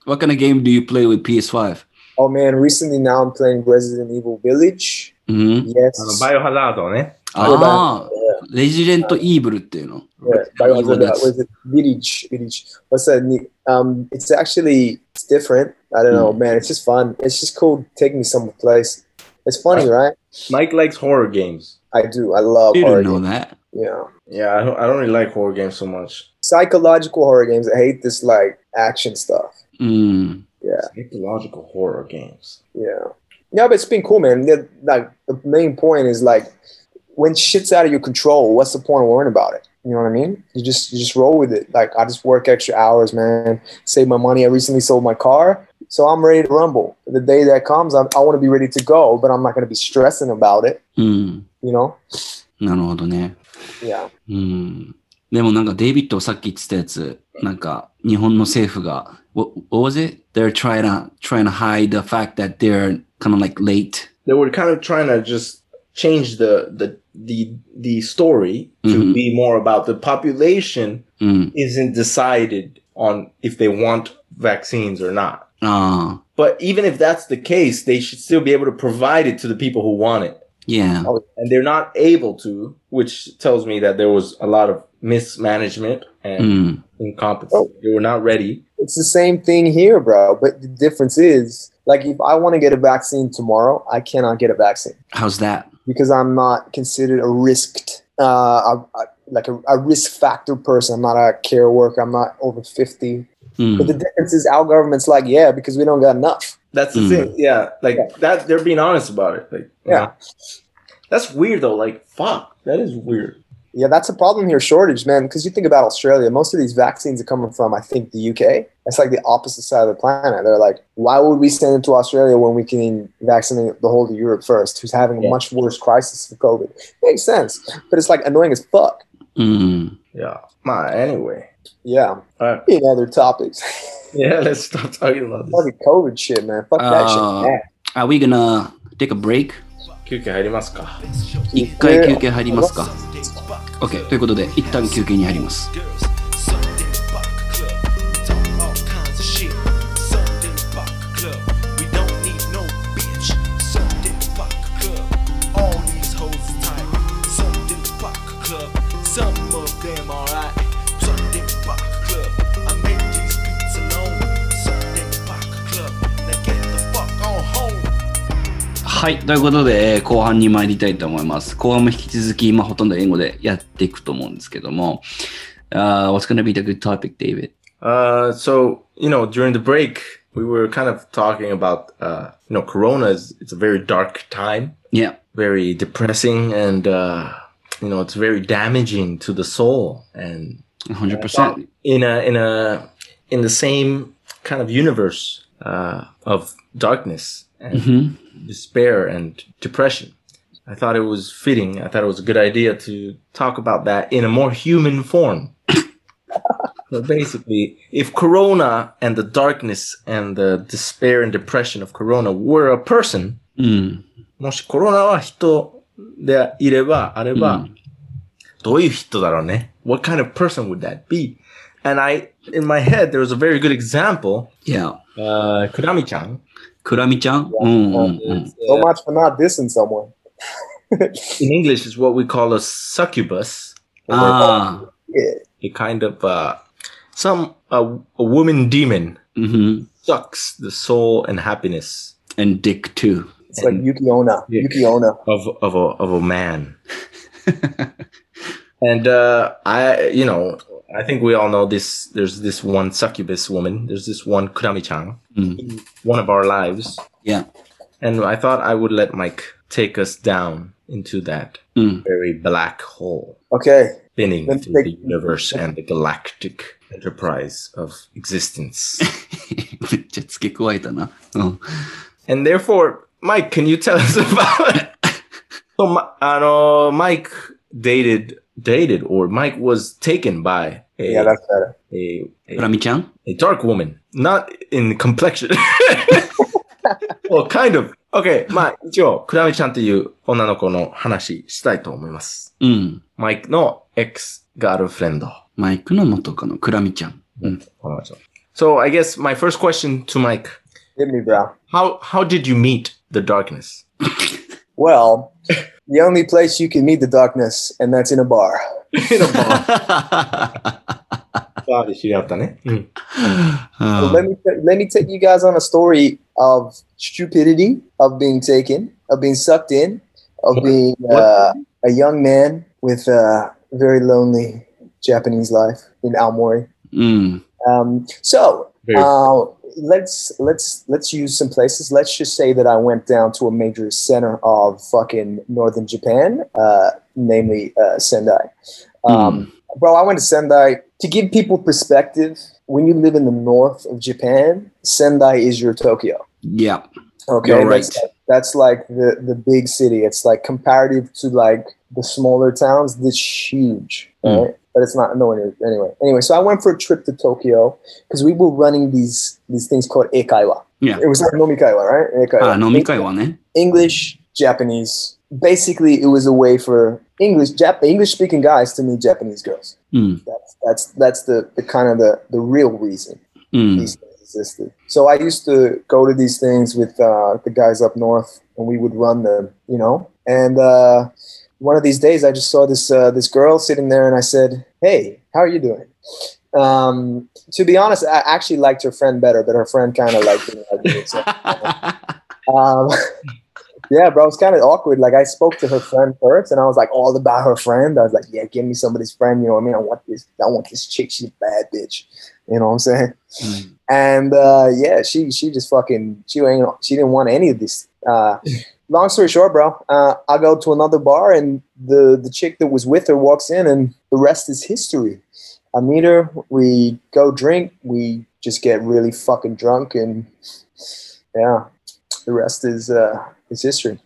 What kind of game do you play with PS5? oh man. Recently, now I'm playing Resident Evil Village. Mm-hmm. Yes. あのバイオハザードね。ああ、レジデントイーブルっていうの。 Yeah, Biohazard, Evil, that's- was it Village? Village. What's that? ne- Um, it's actually it's different. I don't know, man. It's just fun. It's just cool. Taking me someplace. It's funny, right? Mike likes horror games. I do. I love You horror didn't know games. that. Yeah, Yeah, I don't, I don't really like horror games so much. psychological horror games. I hate this like action stuff. うん。 Psychological horror games. Yeah, yeah, but it's been cool, man. The, like the main point is like when shit's out of your control. What's the point of worrying about it? You know what I mean? You just you just roll with it. Like I just work extra hours, man. Save my money. I recently sold my car, so I'm ready to rumble. The day that comes, I, I want to be ready to go, but I'm not going to be stressing about it. うん。 You know? なるほどね。 Yeah. うん。 でもなんかデイビッドさっき言ってたやつ、なんか日本の政府が、what, what was it? They're trying to, trying to hide the fact that they're kind of like late. They were kind of trying to just change the the the the story to Mhm. be more about the population うん。 isn't decided on if they want vaccines or not. ああ、 But even if that's the case, they should still be able to provide it to the people who want it. Yeah. Oh, and they're not able to, which tells me that there was a lot of mismanagement and mm. incompetence. Oh. They were not ready. It's the same thing here, bro. But the difference is, like, if I want to get a vaccine tomorrow, I cannot get a vaccine. How's that? Because I'm not considered a risked, uh, a, a, like a, a, risk factor person. I'm not a care worker. I'm not over 50. Mm. But the difference is, our government's like, yeah, because we don't got enough. That's the Mm. thing. Yeah, like Yeah. that. They're being honest about it. Like, Yeah. that's weird though. Like, fuck, that is weird. Yeah, that's a problem here, shortage, man. Because you think about Australia, most of these vaccines are coming from, I think, the UK. That's like the opposite side of the planet. They're like, why would we send it to Australia when we can vaccinate the whole of Europe first, who's having a much worse crisis for COVID? Makes sense, but it's like annoying as fuck. うん。Yeah. Ma, anyway. Yeah. Alright. In other topics, Yeah, let's stop talking about this. fucking COVID shit, man. Fuck that Uh, shit. Man. Are we gonna take a break? 休憩入りますか。一回休憩入りますか ?OK。ということで、一旦休憩に入ります。はい。ということで、えー後半に参りたいと思います。後半も引き続き、まあ、ほとんど英語でやっていくと思うんですけども、uh, What's gonna be the good topic, David? Uh, so you know, during the break, we were kind of talking about, uh, you know, Corona is it's a very dark time, Yeah. very depressing, and uh, you know, it's very damaging to the soul. And 100%. in a in a in the same kind of universe uh, of darkness and Mhm. despair and depression. I thought it was fitting. I thought it was a good idea to talk about that in a more human form. so basically, if Corona and the darkness and the despair and depression of Corona were a person, mm. ?What kind of person would that be? And I, in my head, there was a very good example. Yeah. Uh, Kurami-chan. Kurami-chan. Yeah. Mm, mm, mm. so uh, much for not dissing someone. in English is what we call a succubus. Ah, uh, yeah. Kind of uh, some a woman demon mm-hmm. sucks the soul and happiness and dick too. It's and like Yukiona, dick of of a of a man. and uh, I, you know, I think we all know this. There's this one succubus woman. There's this one Kurami-chan mm. in one of our lives. Yeah. And I thought I would let Mike take us down into that mm. very black hole. Okay. Spinning into take- the universe and the galactic enterprise of existence. Oh. and therefore, Mike, can you tell us about it? so, Mike dated dated or Mike was taken by a Yeah, that's better. a, プラ a ミちゃん a dark woman, not in complexion. well, kind of. Okay, まあ一応クラミちゃんという女の子の話したいと思います。うん。マイクの ex ガールフレンド。マイクの元カノ、クラミちゃん。うん。 So I guess my first question to Mike: Hit me, bro. How how did you meet the darkness? Well, the only place you can meet the darkness, and that's in a bar. in a bar. バーで知り合ったね。うん。 So let me let me take you guys on a story of stupidity, of being taken, of being sucked in, of being uh, a young man with a very lonely Japanese life in Aomori. うん。 Um, so Very- uh, let's let's let's use some places. Let's just say that I went down to a major center of fucking northern Japan, uh, namely uh, Sendai. Um, Bro, I went to Sendai to give people perspective. When you live in the north of Japan, Sendai is your Tokyo. Yeah. Okay, You're that's, right. that's like the the big city. It's like comparative to like the smaller towns. This huge, Mm but it's not no one anyway. Anyway, so I went for a trip to Tokyo because we were running these these things called eikaiwa. Yeah, it was like nomikaiwa, right? Eikaiwa. Ah, nomikaiwa, ne? English, Japanese. Basically, it was a way for English Jap- English speaking guys to meet Japanese girls. Mm. That's that's that's the, the kind of the the real reason mm. these things existed. So I used to go to these things with uh, the guys up north, and we would run them, you know, and. Uh, one of these days, I just saw this uh, this girl sitting there, and I said, "Hey, how are you doing?" Um, to be honest, I actually liked her friend better, but her friend kind of liked me. So, um, yeah, bro, it's kind of awkward. Like I spoke to her friend first, and I was like all about her friend. I was like, "Yeah, give me some of this friend." You know what I mean? I want this. I want this chick. She's a bad bitch. You know what I'm saying? Mm. And uh, yeah, she she just fucking she ain't she didn't want any of this. Uh, long story short, bro, uh, I go to another bar, and the the chick that was with her walks in, and the rest is history. I meet her, we go drink, we just get really fucking drunk, and yeah, the rest is uh, is history.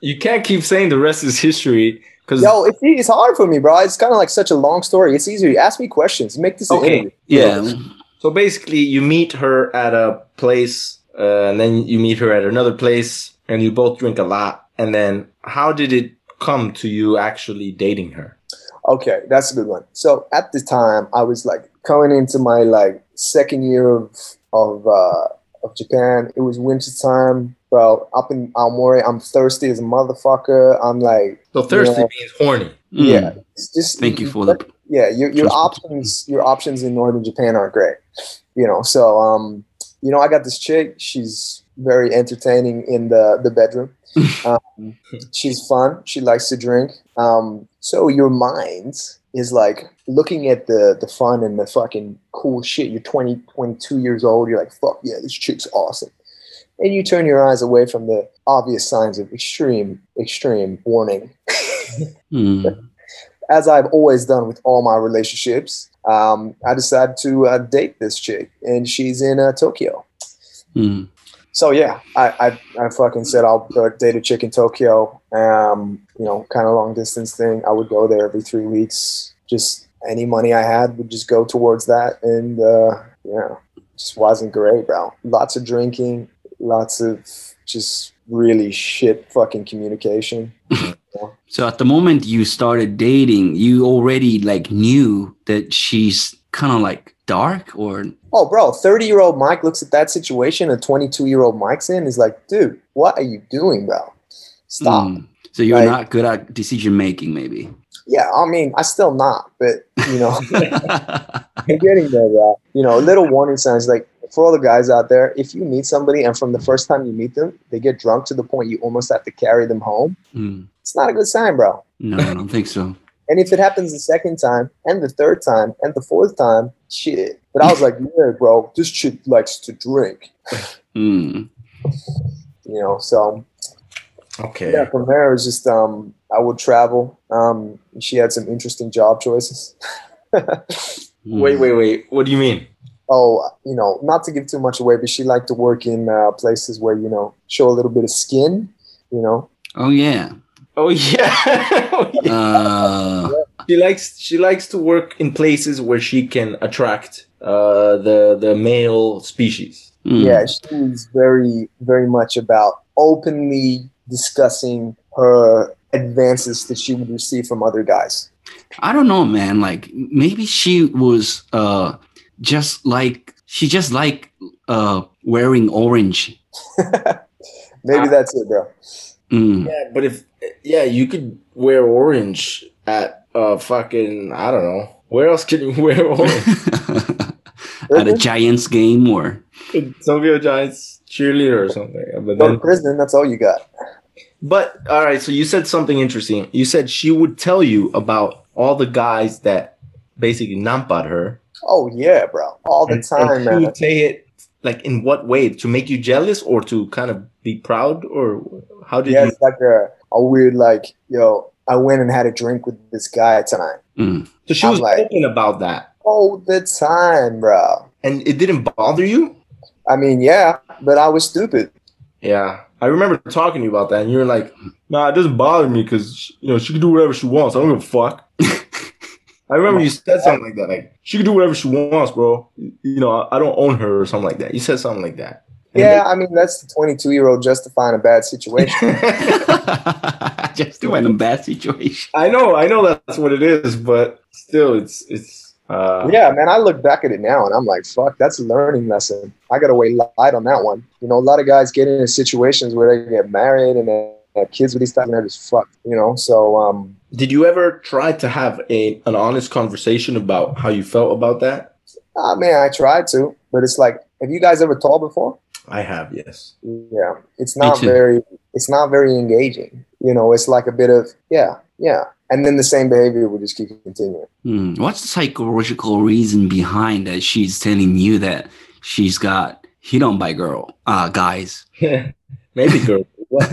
You can't keep saying the rest is history because Yo, it's, it's hard for me, bro. It's kind of like such a long story. It's easier. Ask me questions. Make this Okay. interview. Yeah. So basically, you meet her at a place, uh, and then you meet her at another place, and you both drink a lot. And then, how did it come to you actually dating her? Okay, that's a good one. So at the time, I was like coming into my like second year of of uh, of Japan. It was winter time, bro. Up in Aomori, I'm thirsty as a motherfucker. I'm like, So thirsty Yeah. means horny. Mm. yeah, it's just Thank you for the. yeah. Your your Transport. options your options in northern Japan aren't great, you know. So um, you know, I got this chick. She's very entertaining in the the bedroom. Um, she's fun. She likes to drink. Um, so your mind is like looking at the the fun and the fucking cool shit. You're 20, 22 years old. You're like, fuck yeah, this chick's awesome. And you turn your eyes away from the obvious signs of extreme, extreme warning. mm. As I've always done with all my relationships, um, I decided to uh, date this chick, and she's in uh, Tokyo. Mm. So yeah, I, I I fucking said I'll go date a chick in Tokyo. Um, you know, kind of long distance thing. I would go there every three weeks. Just any money I had would just go towards that, and uh, yeah, just wasn't great, bro. Lots of drinking, lots of just really shit fucking communication. So at the moment you started dating, you already like knew that she's kind of like dark or Oh, bro, 30 year old Mike looks at that situation a 22 year old Mike's in is like, dude, what are you doing, bro? Stop. Mm. So you're Like- not good at decision making, maybe. Yeah, I mean, I still not, but you know, I'm getting there, bro. You know, little warning signs like for all the guys out there, if you meet somebody and from the first time you meet them, they get drunk to the point you almost have to carry them home, Mm. it's not a good sign, bro. No, I don't think so. And if it happens the second time and the third time and the fourth time, shit. But I was like, yeah, bro, this chick likes to drink. Mm. You know, so Okay. yeah, from there it was just um I would travel. Um she had some interesting job choices. Mm. Wait, wait, wait. What do you mean? oh, you know, not to give too much away, but she liked to work in uh, places where, you know, show a little bit of skin, you know. Oh yeah. Oh yeah. Oh, yeah. Uh, she likes she likes to work in places where she can attract uh, the the male species. mm. Yeah, she was very, very much about openly discussing her advances that she would receive from other guys. I don't know, man. Like maybe she was uh just like she just like uh wearing orange. Maybe that's it, bro. Mm. Yeah, but if yeah, you could wear orange at uh fucking I don't know where else can you wear orange? At a Giants game or Tokyo Giants cheerleader or something. But Go to then, prison, that's all you got. but all right. So you said something interesting. You said she would tell you about all the guys that basically nampad her. Oh yeah, bro. All the And- time, and she man. would say it like in what way to make you jealous or to kind of be proud or how did Yeah, you? it's like a, a weird like, yo, I went and had a drink with this guy tonight. Mm. So she I'm was like- open about that, All the time, bro. and it didn't bother you. I mean, yeah, but I was stupid. Yeah, I remember talking to you about that, and you were like, "Nah, it doesn't bother me because you know she can do whatever she wants. I don't give a fuck." I remember you said something like that, like she can do whatever she wants, bro. You know, I, I don't own her or something like that. You said something like that. And Yeah, I mean, that's the 22 year old justifying a bad situation. just doing a bad situation. I know, I know that's what it is, but still, it's it's. Uh, yeah, man, I look back at it now and I'm like, fuck, that's a learning lesson. I got to weigh light on that one. You know, a lot of guys get into situations where they get married and they have kids with these guys and they're just fucked, you know? So, um, Did you ever try to have a an honest conversation about how you felt about that? ah, man, I tried to, but it's like, have you guys ever told before? I have, yes. Yeah, it's not very, it's not very engaging. You know, it's like a bit of, yeah, yeah. And then the same behavior will just keep continuing. Mm. What's the psychological reason behind that she's telling you that she's got hit on by girl uh guys? Maybe, girl. What?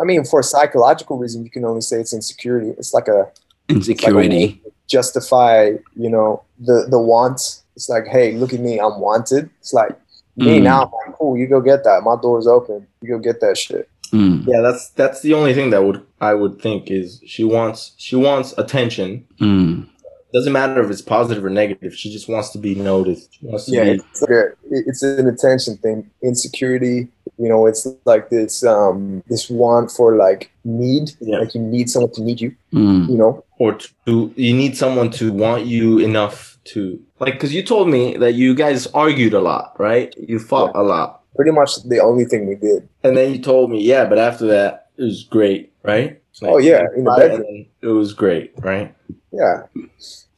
I mean, for a psychological reason, you can only say it's insecurity. It's like a Insecurity. justify, you know, the the want. It's like, hey, look at me, I'm wanted. It's like me Mm. now. I'm like, cool, you go get that. My door's open. You go get that shit. Mm. Yeah, that's that's the only thing that would I would think is she wants she wants attention. Mm. Doesn't matter if it's positive or negative. She just wants to be noticed. She wants to Yeah, be. it's like a, it's an attention thing. Insecurity, you know, it's like this um this want for like need. Yeah. Like you need someone to need you. Mm. You know. or to you need someone to want you enough to like because you told me that you guys argued a lot, right? You fought a lot, Pretty much the only thing we did. and then you told me, yeah, but after that it was great, right? Oh, yeah, in the bedroom. it was great, right? Yeah.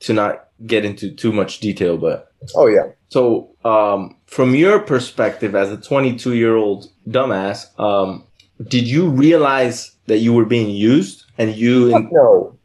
To not get into too much detail, but Oh yeah. So, um, from your perspective as a 22 year old dumbass, um, did you realize that you were being used and you Fuck no.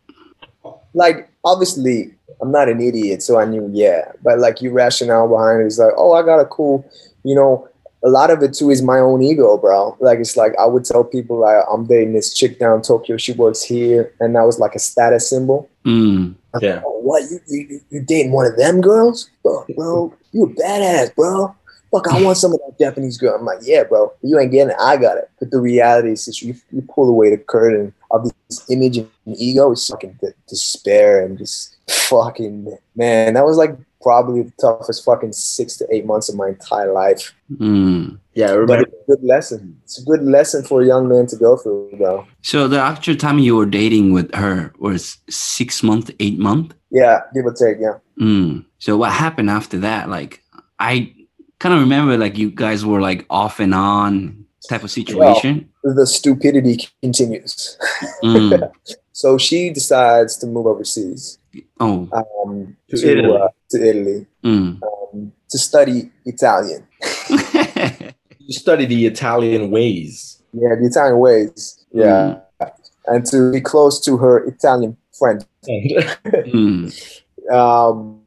Like, obviously, I'm not an idiot, so I knew, yeah. But like, you rationale behind it is like, oh, I got a cool, you know. A lot of it too is my own ego, bro. Like, it's like I would tell people like I'm dating this chick down in Tokyo. She works here, and that was like a status symbol. Mm. Yeah. like, oh, what? You, you you dating one of them girls, bro? Bro, you a badass, bro. Fuck, I want some of that Japanese girl. I'm like, yeah, bro. You ain't getting it. I got it. But the reality is, just you, you pull away the curtain of this image and ego. It's fucking de- despair and just fucking man. That was like probably the toughest fucking six to eight months of my entire life. Mm. yeah, I But it's a good lesson. It's a good lesson for a young man to go through, bro. So the actual time you were dating with her was six month, eight month. Yeah, give or take. Yeah. Mm. So what happened after that? Like I kind of remember like you guys were like off and on type of situation. The stupidity continues. Mm. So she decides to move overseas. Oh. um, To to Italy. Uh, to Italy Mm. um, to study Italian. You study the Italian ways. Yeah, the Italian ways. Yeah, and to be close to her Italian friend. Mm. Um,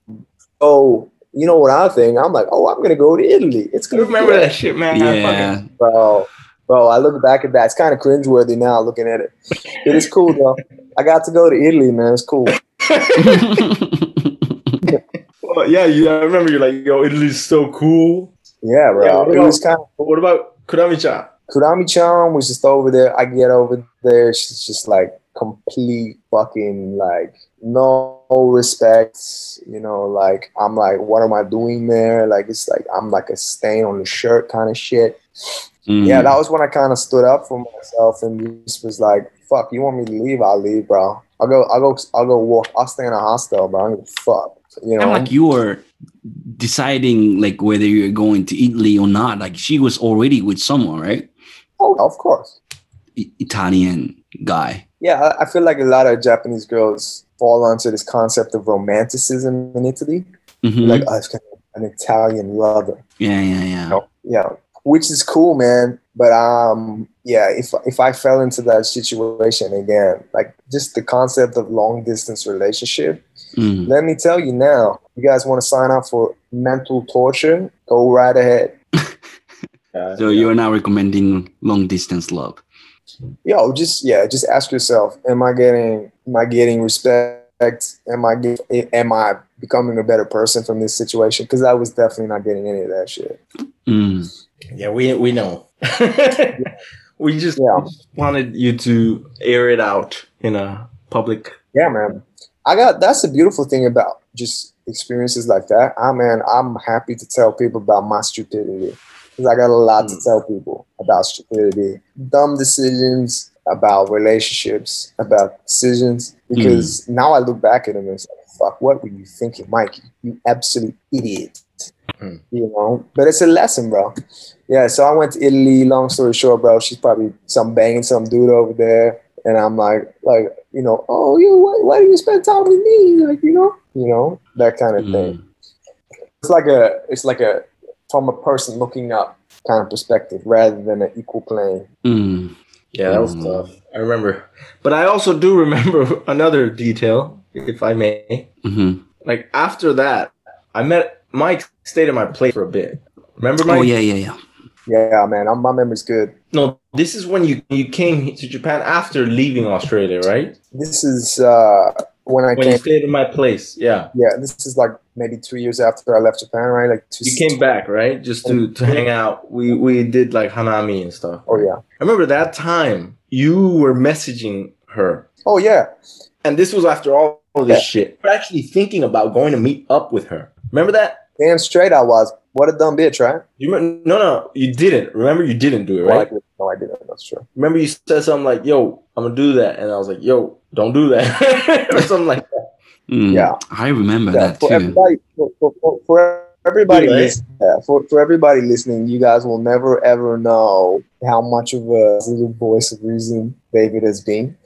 oh, you know what I think? I'm like, oh, I'm gonna go to Italy. It's gonna be remember great. that shit, man? I fucking- Yeah. bro. Bro, I look back at that. It's kind of cringeworthy now looking at it. It is cool though. I got to go to Italy, man. It's cool. Well, yeah, you, I remember you're like, yo, Italy's so cool. Yeah, bro. Yeah, it about- was kind of what about Kurami-chan? Kurami-chan was just over there. I get over there. She's just like complete fucking like no respect. You know, like I'm like, what am I doing there? Like it's like I'm like a stain on the shirt kind of shit. Mm. Yeah, that was when I kind of stood up for myself and just was like, "Fuck, you want me to leave? I'll leave, bro. I'll go. I'll go. I'll go walk. I'll stay in a hostel, bro. I don't give fuck. You know, I'm like you were deciding like whether you're going to Italy or not. Like she was already with someone, right? oh, of course. I- Italian guy. Yeah, I, I feel like a lot of Japanese girls fall onto this concept of romanticism in Italy. Mhm. Like, oh, kind of an Italian lover. yeah, yeah, yeah. know? Yeah, which is cool, man. But um, yeah, if if I fell into that situation again, like just the concept of long distance relationship, Mm. let me tell you now, you guys want to sign up for mental torture? Go right ahead. Uh, So you're now recommending long distance love. Yo, just yeah, just ask yourself: Am I getting? Am I getting respect? Am I get, Am I becoming a better person from this situation? Because I was definitely not getting any of that shit. Mm. Yeah, we we know. we just Yeah. wanted you to air it out in a public. Yeah, man. I got that's the beautiful thing about just experiences like that. I man, I'm happy to tell people about my stupidity because I got a lot to Mm. tell people about stupidity, dumb decisions, about relationships, about decisions. Because now I look back at them and say, "Fuck, what were you thinking, Mikey? You absolute idiot." Mm. You know, but it's a lesson, bro. Yeah, so I went to Italy. Long story short, bro, she's probably some banging some dude over there, and I'm like, like, you know, oh, you, why, why do you spend time with me? Like, you know, you know, that kind of thing. Mm. It's like a, it's like a from a person looking up kind of perspective rather than an equal plane. Mm. Yeah, that was Mm. tough. I remember, but I also do remember another detail, if I may. Mhm. Like after that, I met Mike. Stayed at my place for a bit. Remember, Mike? Oh yeah, yeah, yeah. Yeah, man, I'm, my memory's good. No, this is when you you came to Japan after leaving Australia, right? This is uh when I When you came. stayed in my place, yeah. Yeah, this is like maybe two years after I left Japan, right? Like two. You came back, right? Just to, to hang out. We we did like hanami and stuff. Oh yeah. I remember that time you were messaging her, Oh yeah. and this was after all of this Yeah. shit. We're actually thinking about going to meet up with her. Remember that? Damn straight I was. What a dumb bitch, right? You remember? No, no, you didn't. Remember, you didn't do it, No, I right? didn't. No, I didn't. That's true. Remember, you said something like, "Yo, I'm gonna do that," and I was like, "Yo, don't do that," or something like that. Mm. Yeah. I remember Yeah, that for too. everybody, for, for, for, for everybody, Right. lis- yeah, for, for everybody listening, you guys will never ever know how much of a little voice of reason David has been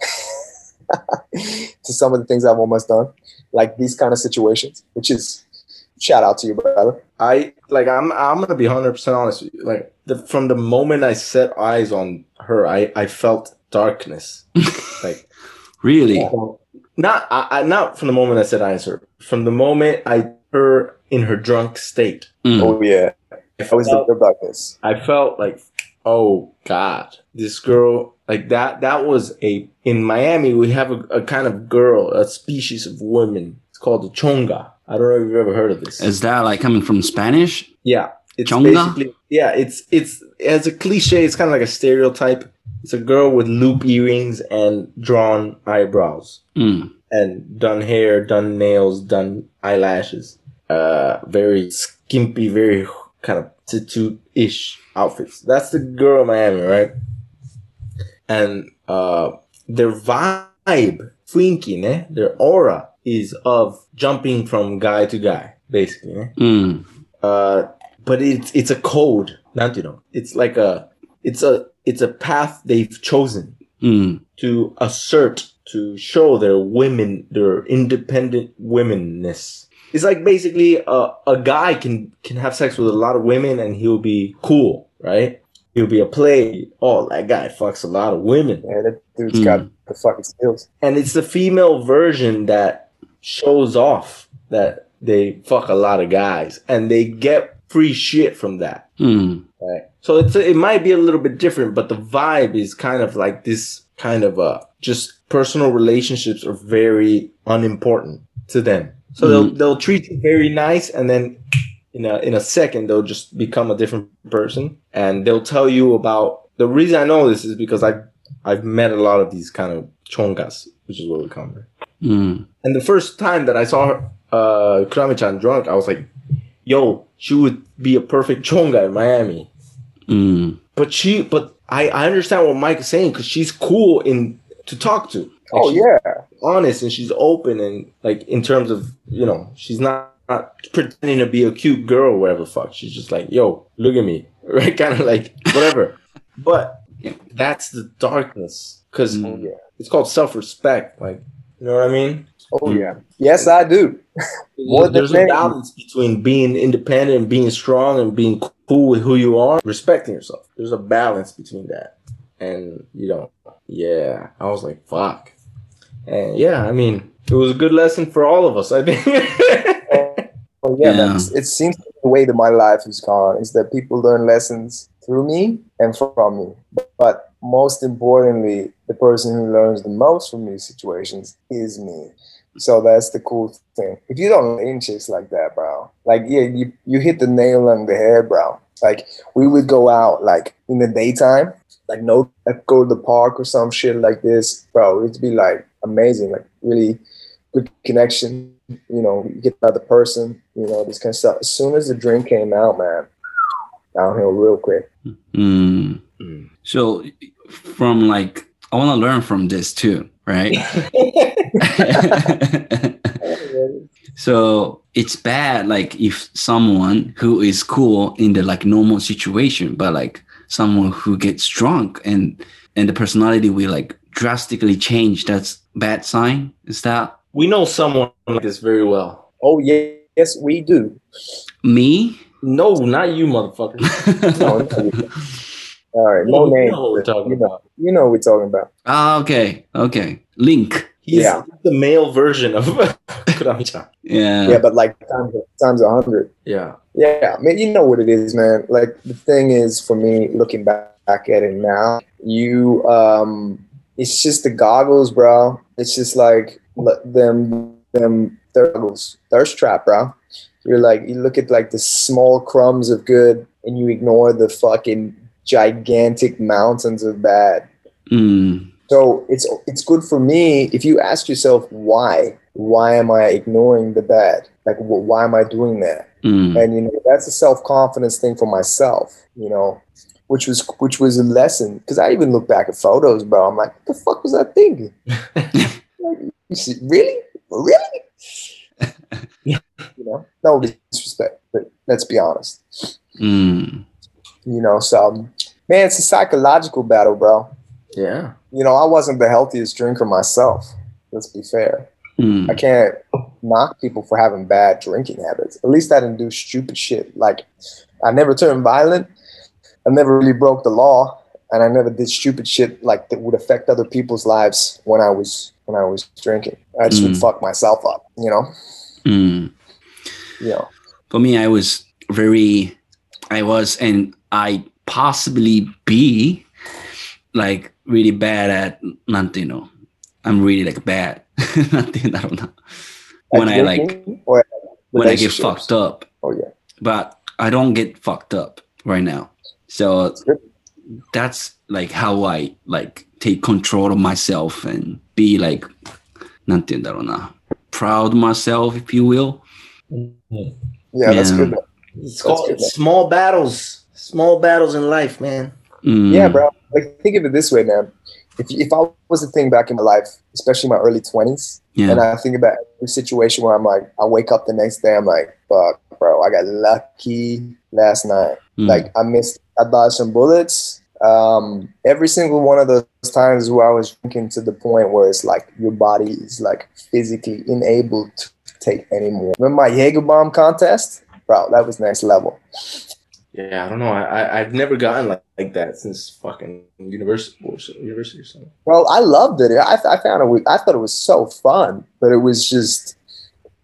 to some of the things I've almost done, like these kind of situations. Which is shout out to you, brother. I like. I'm. I'm gonna be hundred percent honest with you. Like the, from the moment I set eyes on her, I I felt darkness. like Really? not I, I not from the moment I said I on her. From the moment I her in her drunk state, Mm. Oh yeah, I I was felt, the darkness. I felt like, oh God, this girl like that. That was a in Miami. We have a, a kind of girl, a species of woman. It's called the chonga. I don't know if you've ever heard of this. Is that like coming from Spanish? Yeah, it's Chonga? basically yeah. It's it's as a cliche. It's kind of like a stereotype. It's a girl with loop earrings and drawn eyebrows Mm. and done hair, done nails, done eyelashes. Uh, very skimpy, very kind of tattoo-ish outfits. That's the girl in Miami, right? And uh, their vibe, funky, ne? Their aura is of jumping from guy to guy, basically. Mm. uh, but it's it's a code, not you know. It's like a it's a it's a path they've chosen Mm. to assert to show their women, their independent womenness. It's like basically a, a guy can can have sex with a lot of women and he'll be cool, right? He'll be a play. Oh, that guy fucks a lot of women. Yeah, that dude's Hmm. got the fucking skills. And it's the female version that shows off that they fuck a lot of guys and they get free shit from that. Mm. Right. So it's it might be a little bit different, but the vibe is kind of like this kind of uh just personal relationships are very unimportant to them. So they'll they'll treat you very nice and then in a in a second they'll just become a different person and they'll tell you about the reason I know this is because I've I've met a lot of these kind of chongas, which is what we call them. Mm. And the first time that I saw her, uh, Kurami-chan drunk, I was like, yo, she would be a perfect chonga in Miami. Mm. But she, but I, I understand what Mike is saying because she's cool in to talk to. Like, Oh yeah, honest and she's open and like in terms of you know she's not, not pretending to be a cute girl or whatever the fuck. She's just like, yo, look at me, right? Kind of like whatever. but that's the darkness because Mm. oh yeah, it's called self respect. Like, you know what I mean? Oh mm. yeah. Yes, I do. More than There's a many. balance between being independent and being strong and being cool with who you are, respecting yourself. There's a balance between that. And you know, yeah, I was like, fuck. And yeah, I mean, it was a good lesson for all of us, I think. Oh yeah, Yeah. That's, it seems the way that my life has gone is that people learn lessons through me and from me. But most importantly, the person who learns the most from these situations is me. So that's the cool thing. If you don't learn chicks like that, bro, like yeah, you you hit the nail on the head, bro. Like we would go out like in the daytime, like no, like go to the park or some shit like this, bro. It'd be like amazing, like really good connection. You know, you get another person, you know, this kind of stuff. As soon as the drink came out, man, downhill real quick. Mm. Mm. So, from like, I want to learn from this too, right? so it's bad, like if someone who is cool in the like normal situation, but like someone who gets drunk and and the personality will like drastically change. That's bad sign. Is that we know someone like this very well. Oh yeah, yes, we do. me? No, not you, motherfucker. No. All right, no You name. know what we're talking you know, about. you know what we're talking about. Ah, okay, okay. Link. He's Yeah. the male version of Kurami-chan. Yeah. Yeah, but like times times a hundred. Yeah. Yeah, man, you know what it is, man. Like the thing is, for me, looking back at it now, you, um, it's just the goggles, bro. It's just like let them, them goggles, thirst trap, bro. You're like, you look at like the small crumbs of good, and you ignore the fucking gigantic mountains of bad. Mm. So it's it's good for me if you ask yourself why. Why am I ignoring the bad? Like, wh- why am I doing that? Mm. and you know that's a self-confidence thing for myself you know which was which was a lesson because i even look back at photos bro i'm like what the fuck was i thinking like, you see, really really you know no disrespect but let's be honest Mm. You know so man it's a psychological battle bro Yeah. you know i wasn't the healthiest drinker myself let's be fair Mm. I can't knock people for having bad drinking habits. At least I didn't do stupid shit. Like I never turned violent. I never really broke the law, and I never did stupid shit like that would affect other people's lives when I was when I was drinking. I just would Mm. fuck myself up, you know. Mm. You know. For me, I was very, I was, and I possibly be like really bad at, なんていうの I'm really like bad. なんていうんだろうな when I like, drinking or when I get relationships. fucked up. Oh yeah. But I don't get fucked up right now. So good. that's like how I like take control of myself and be like, なんていうんだろうな proud of myself, if you will. Yeah, that's Yeah. good. man. It's called good, small battles. Small battles in life, man. Mm. Yeah, bro. Like think of it this way, man. If if I was a thing back in my life, especially my early twenties, Yeah. and I think about every situation where I'm like, I wake up the next day, I'm like, fuck, bro, I got lucky last night. Mm. Like I missed, I dodged some bullets. um, every single one of those times where I was drinking to the point where it's like your body is like physically unable to take anymore. Remember my Jaeger bomb contest? Bro, that was next level. Yeah, I don't know. I, I I've never gotten like, like that since fucking university or so, university or something. Bro, I loved it. I, I found it. I thought it was so fun, but it was just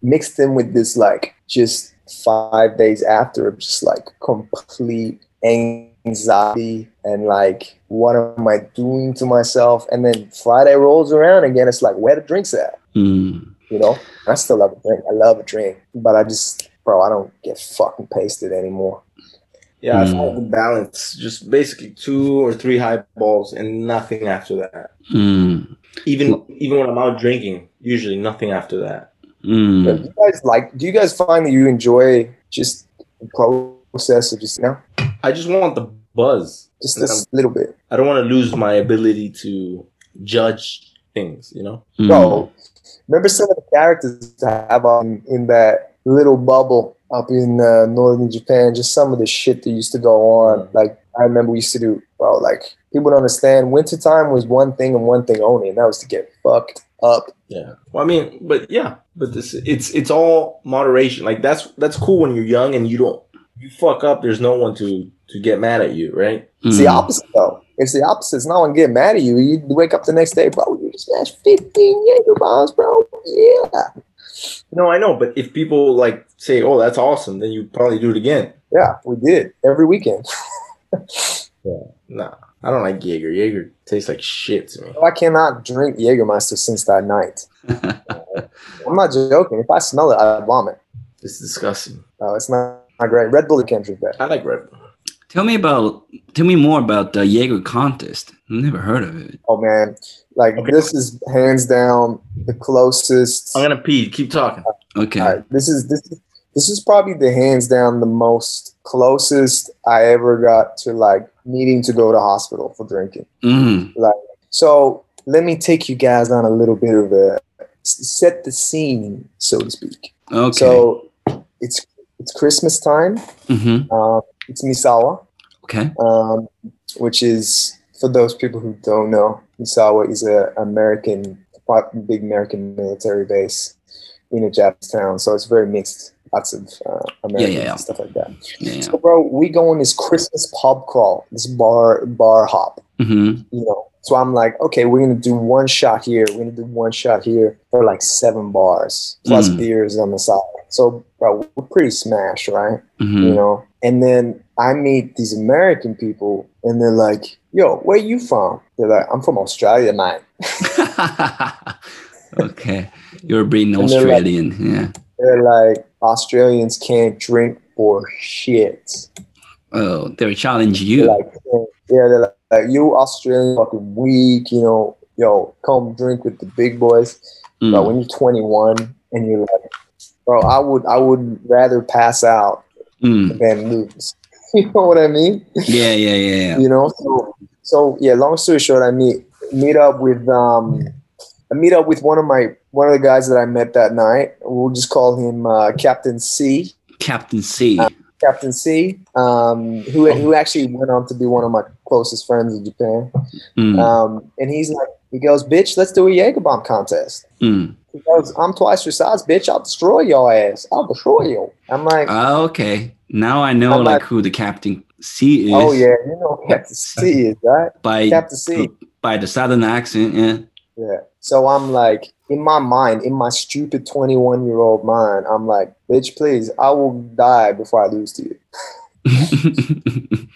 mixed in with this like just five days after, just like complete anxiety and like what am I doing to myself? And then Friday rolls around again. It's like where the drinks at? Mm. You know, I still love a drink. I love a drink, but I just, bro, I don't get fucking pasted anymore. Yeah, I Mm. found the balance. Just basically two or three high balls and nothing after that. Mm. Even even when I'm out drinking, usually nothing after that. But Mm. do you guys like? Do you guys find that you enjoy just the process of just you know, I just want the buzz. just And this little bit? I don't want to lose my ability to judge things. You know. Mm. Bro, remember some of the characters I have on in that little bubble up in uh, northern Japan? Just some of the shit that used to go on. Like I remember we used to do, bro. Like people don't understand. Wintertime was one thing and one thing only, and that was to get fucked up. Yeah. Well, I mean, but yeah, but this it's it's all moderation. Like that's that's cool when you're young and you don't you fuck up. There's no one to to get mad at you, right? It's the Mm. opposite though. It's the opposite. It's not one get mad at you. You wake up the next day, bro. You smashed 15 Jaeger bombs, bro. Yeah. No, I know, but if people like say, "Oh, that's awesome," then you probably do it again. Yeah, we did every weekend. Nah, I don't like Jaeger. Jaeger tastes like shit to me. Oh, I cannot drink Jägermeister since that night. I'm not joking. If I smell it, I vomit. It's disgusting. Oh, it's not, not great. Red Bull, you can't drink that. I like Red Bull. Tell me about. Tell me more about the Jaeger contest. Never heard of it. Oh man, like Okay. this is hands down the closest. I'm gonna pee. Keep talking. Okay. All right, this is this is this is probably the hands down the most closest I ever got to like needing to go to hospital for drinking. Mm. So let me take you guys on a little bit of a set the scene, so to speak. Okay. So it's it's Christmas time. hmm Um, it's Misawa, Okay. um, which is for those people who don't know, Misawa is a American, big American military base in a Japanese town. So it's very mixed, lots of uh, Americans yeah. and stuff like that. Yeah. yeah. So, bro, we go on this Christmas pub crawl, this bar bar hop. hmm You know, so I'm like, okay, we're gonna do one shot here. We're gonna do one shot here for like seven bars plus Mm. beers on the side. So, bro, we're pretty smashed, right? hmm you know. And then I meet these American people, and they're like, "Yo, where you from?" They're like, "I'm from Australia, mate. okay. You're being And they're like- Australian. yeah. They're like, "Australians can't drink for shit." Oh, they're challenging They're you. like, "Yeah, they're like, like, you Australian fucking weak, you know." Yo, come drink with the big boys. Mm. But when you're 21 and you're like, bro, I would I would rather pass out Mm. than lose. You know what I mean? Yeah, yeah, yeah, yeah. you know so so yeah long story short i meet meet up with um i meet up with one of my one of the guys that i met that night we'll just call him uh, captain c Captain C. captain c um who, who actually went on to be one of my closest friends in japan Mm. um and he's like he goes bitch let's do a jaeger bomb contest Mm. he goes i'm twice your size bitch i'll destroy your ass i'll destroy you i'm like Ah, okay. Now I know like like- who the Captain C is. oh yeah you know captain c is right By captain c by the southern accent. Yeah. Yeah. So I'm like, in my mind, in my stupid 21 year old mind, I'm like, bitch, please, I will die before I lose to you.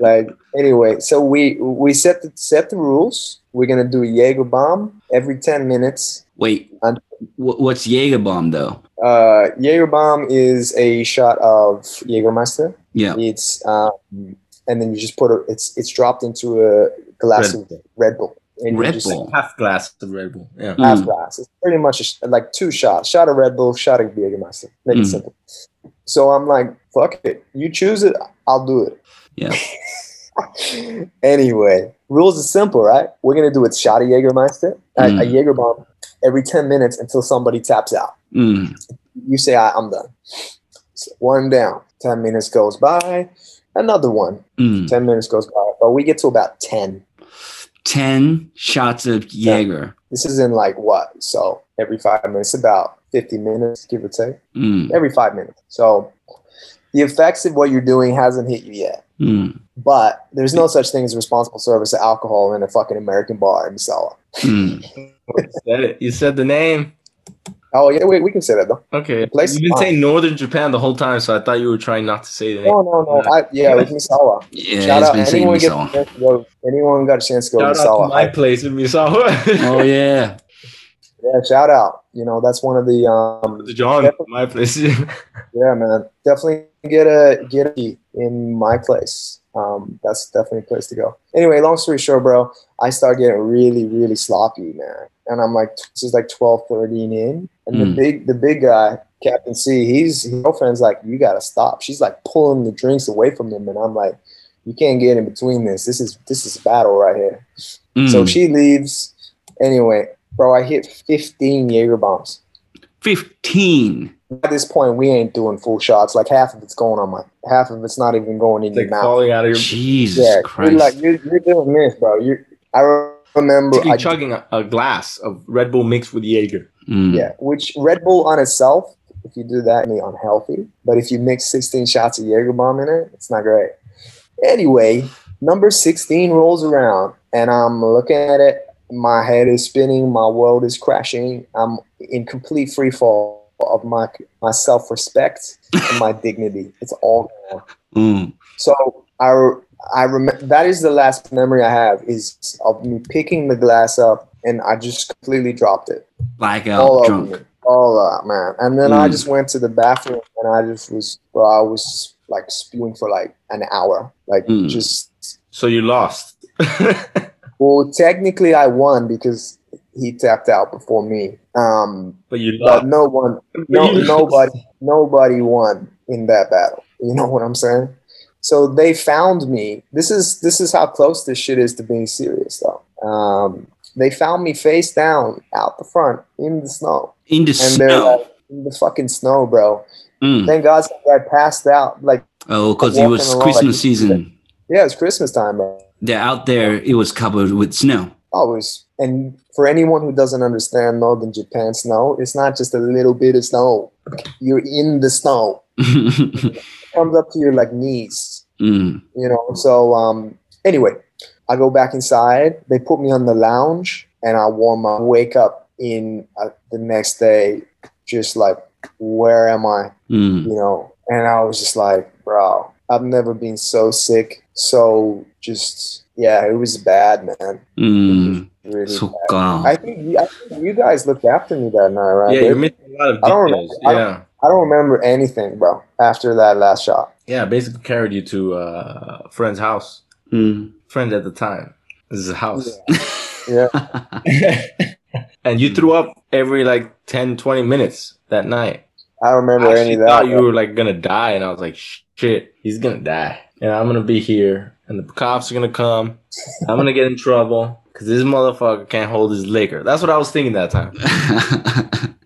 Like, anyway, so we we set the set the rules. We're gonna do a Jaeger bomb every 10 minutes. Wait. And- what's Jaeger bomb though? Uh, Jaeger bomb is a shot of Jägermeister. Yeah. It's um, and then you just put it. It's it's dropped into a glass Red of Red Bull. And you Red just- Bull. Half glass of Red Bull. Yeah. Mm. half glass. It's pretty much a sh- like two shots. Shot of Red Bull, shot of Jägermeister. Make it Mm. simple. So I'm like, fuck it. You choose it, I'll do it. Yeah. anyway, rules are simple, right? We're gonna do it shot of Jägermeister, a- a, Mm. Jaeger bomb every 10 minutes until somebody taps out. Mm. You say, I, I'm done. So one down. 10 minutes goes by. Another one. Mm. 10 minutes goes by, but we get to about 10. 10 shots of Jaeger. This is in like what? So every five minutes, about 50 minutes, give or take. Mm. Every five minutes. So the effects of what you're doing hasn't hit you yet. Mm. But there's no such thing as responsible service of alcohol in a fucking American bar in Misawa. Mm. You said it. You said the name. Oh yeah, wait, we can say that though. Okay. place You've been fine. saying Northern Japan the whole time, so I thought you were trying not to say the name. No, no, no. I, yeah, it Misawa. Yeah, Shout out been anyone get Misawa. go. Anyone got a chance to go Shout to out to Misawa? my place in Misawa. Oh, yeah. yeah, shout out. You know, that's one of the um. to John, my place. Yeah, man, definitely get a get a in my place. Um, that's definitely a place to go. Anyway, long story short, bro, I start getting really, really sloppy, man. And I'm like, this is like 12, 13 in, and the Mm. big, the big guy, Captain C, he's his girlfriend's like, you gotta stop. She's like pulling the drinks away from him, and I'm like, you can't get in between this. This is this is a battle right here. So Mm. she leaves. Anyway, bro, I hit 15 Jaeger bombs. 15. At this point, we ain't doing full shots. Like half of it's going on my, half of it's not even going in It's your like mouth. falling out of your. Jesus Yeah, Christ. you're like you're, you're doing this, bro. You, I remember, Basically I, chugging a, a glass of Red Bull mixed with Jaeger. Mm. yeah. Which Red Bull on itself, if you do that, may unhealthy. But if you mix 16 shots of Jaeger bomb in it, it's not great. Anyway, number 16 rolls around, and I'm looking at it. My head is spinning. My world is crashing. I'm in complete free fall of my my self respect and my dignity. It's all gone. Mm. So I I remember that is the last memory I have is of me picking the glass up and I just completely dropped it Blackout all drunk. over me, all out, man. And then I Mm. just went to the bathroom and I just was, bro, I was like spewing for like an hour, like Mm. just. So you lost. Well, technically, I won because he tapped out before me. Um, but you but no one, no, nobody, nobody won in that battle. You know what I'm saying? So they found me. This is this is how close this shit is to being serious, though. Um, they found me face down out the front in the snow, In the and snow. like in the fucking snow, bro. Mm. Thank God I passed out. Like, Oh, because it was around Christmas like- season. yeah, it's Christmas time, bro. They're out there. It was covered with snow. Always. And for anyone who doesn't understand Northern Japan snow, it's not just a little bit of snow. You're in the snow. It comes up to your like knees. mm. you know so um anyway i go back inside they put me on the lounge and i warm up wake up in uh, the next day just like where am i Mm. you know and i was just like bro i've never been so sick so just yeah, it was bad, man. Mm. Was really bad. I think, I think you guys looked after me that night, right? Yeah, you missed a lot of details. I don't remember, yeah. I don't, I don't remember anything, bro. After that last shot. Yeah, basically carried you to uh, a friend's house. Mm. Friend at the time. This is a house. yeah. yeah. and you threw up every like 10, 20 minutes that night i don't remember I any of that thought you were like gonna die, and I was like, shit, he's gonna die. And I'm gonna be here, and the cops are gonna come. I'm gonna get in trouble because this motherfucker can't hold his liquor. That's what I was thinking that time.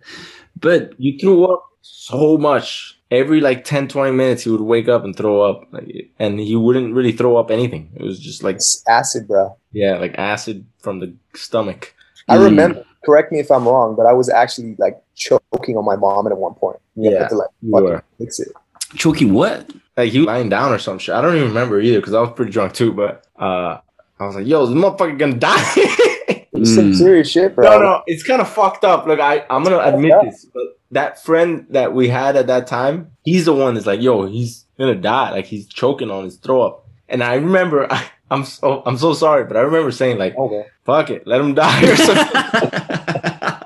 but You threw up so much. Every like 10, 20 minutes, he would wake up and throw up. Like, and he wouldn't really throw up anything. It was just like, it's acid bro yeah, like acid from the stomach. I Mm. Remember. Correct me if I'm wrong, but I was actually like choking on my mom at one point. You Yeah, had to like you were. fix it. choking what? Like he was lying down or some shit. I don't even remember either because I was pretty drunk too. But uh, I was like, yo, this motherfucker gonna die. It's some Mm. serious shit, bro. No, no, it's kind of fucked up. Look, I, I'm gonna admit Yeah. this, but that friend that we had at that time, he's the one that's like, yo, he's gonna die. Like he's choking on his throw up. And I remember, I, I'm so, I'm so sorry, but I remember saying like, Okay. fuck it, let him die or something.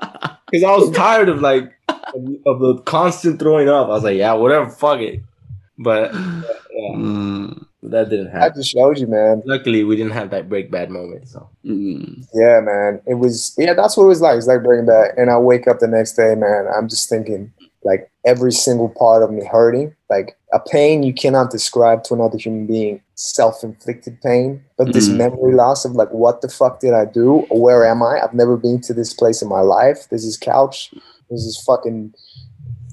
Because I was tired of like, of, of the constant throwing up. I was like, yeah, whatever, fuck it. But yeah, Mm. that didn't happen. I just showed you, man. Luckily, we didn't have that break bad moment. So Mm. Yeah, man. It was yeah, that's what it was like. It's like Breaking Bad. And I wake up the next day, man. I'm just thinking like every single part of me hurting, like a pain you cannot describe to another human being, self-inflicted pain. But this Mhm. memory loss of like, what the fuck did I do? Where am I? I've never been to this place in my life. This is couch. This is fucking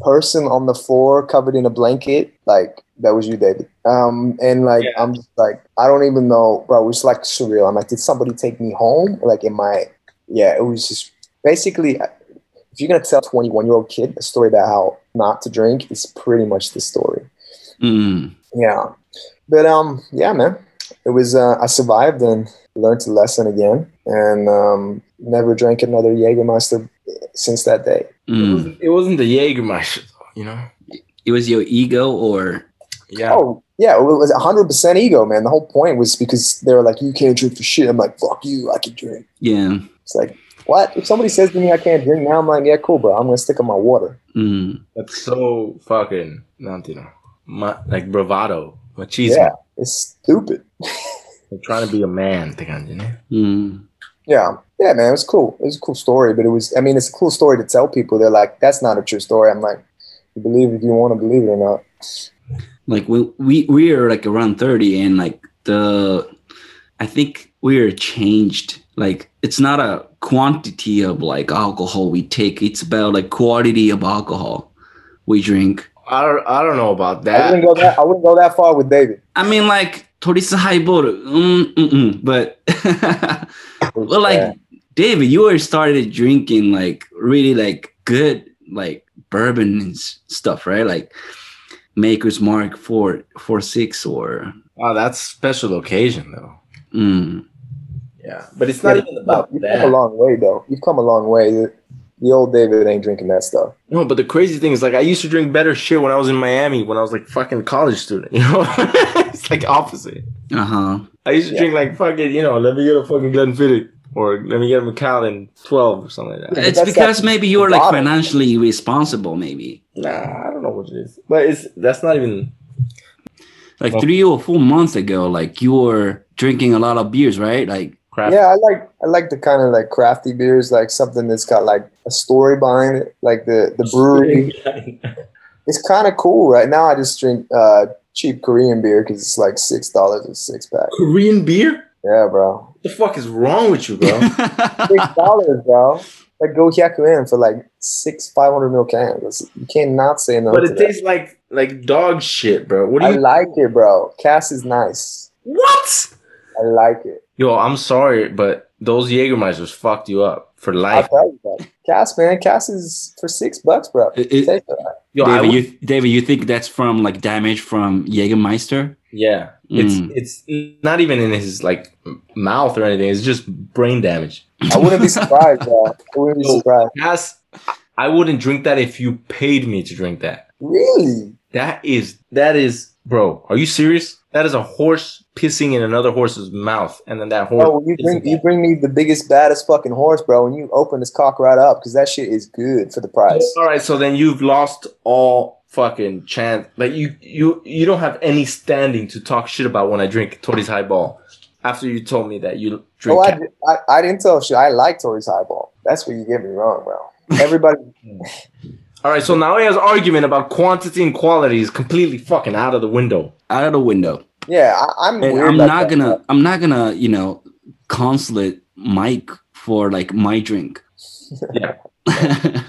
person on the floor covered in a blanket. Like that was you, David. Um, and like Yeah. I'm just like I don't even know, bro. It was like surreal. I'm like, did somebody take me home? Like, in my yeah, it was just basically. If you're gonna tell a 21 year old kid a story about how not to drink, it's pretty much the story. Mm. Yeah, but um, yeah, man, it was. Uh, I survived and learned the lesson again, and um, never drank another Jägermeister since that day. It Mm. wasn't, it wasn't the Jägermeister, you know? It was your ego, or Yeah. Oh yeah, it was 100 percent ego, man. The whole point was because they were like, "You can't drink for shit." I'm like, "Fuck you, I can drink." yeah. It's like, what? If somebody says to me I can't drink now, I'm like, "Yeah, cool, bro. I'm gonna stick on my water." Mm. That's so fucking, not, you ma- like bravado. Machismo. Yeah, it's stupid. Like trying to be a man, think you know? Mm. Yeah, yeah, man. It was cool. It was a cool story, but it was. I mean, it's a cool story to tell people. They're like, "That's not a true story." I'm like, "You believe if you want to believe it or not." Like we we we are like around thirty, and like the, I think we are changed. Like it's not a quantity of like alcohol we take; it's about like quality of alcohol we drink. I don't, I don't know about I that. wouldn't go that. I wouldn't go that far with David. I mean, like Torisa highball, mm, mm, mm, but well, like Yeah. David, you were started drinking like really like good like bourbon and stuff, right? Like Maker's Mark four four six or Oh, that's special occasion though. mm, Yeah, but it's not Yeah, even about You've come a long way, though. You've come a long way. The, the old David ain't drinking that stuff. No, but the crazy thing is, like, I used to drink better shit when I was in Miami, when I was like fucking college student. You know, it's like opposite. uh huh. I used to Yeah. drink like fucking, you know, let me get a fucking Glenfiddich or let me get a Macallan twelve or something like that. It's because that maybe you're like financially responsible, maybe Nah, I don't know what it is, but it's that's not even. like Well- three or four months ago, like you were drinking a lot of beers, right? Like Craft. Yeah, I like I like the kind of like crafty beers, like something that's got like a story behind it, like the the brewery. It's kind of cool. Right now, I just drink uh, cheap Korean beer because it's like six dollars a six pack. Korean beer? Yeah, bro, What the fuck is wrong with you, bro? six dollars, bro. Like go Hyakuen for like six five hundred mil cans. You can't not say no. but it that. tastes like like dog shit, bro. What do I you? like it, bro. Cass is nice. what? I like it. Yo, I'm sorry, but those Jägermeisters fucked you up for life. tell you that. Cass, man, Cass is for six bucks, bro. It- it- Take. Yo, David, would- you David, you think that's from like damage from Jägermeister? yeah, it's Mm. it's not even in his like mouth or anything. It's just brain damage. I wouldn't be surprised, bro. I wouldn't be Oh. surprised. Yes, I wouldn't drink that if you paid me to drink that. Really? That is that is, bro. Are you serious? That is a horse pissing in another horse's mouth, and then that horse. Bro, you bring you bring me the biggest, baddest fucking horse, bro, and you open this cock right up because that shit is good for the price. All right, so then you've lost all fucking chance. Like you, you, you don't have any standing to talk shit about when I drink Tori's Highball. After you told me that you drink, Oh, I, Cat- I, I didn't tell shit. I like Tori's highball. That's where you get me wrong, bro. Everybody, all right. So now he has argument about quantity and quality is completely fucking out of the window. Out of the window. yeah, I, I'm. Weird I'm not that, gonna I'm not gonna, you know, consulate Mike for like my drink. Yeah.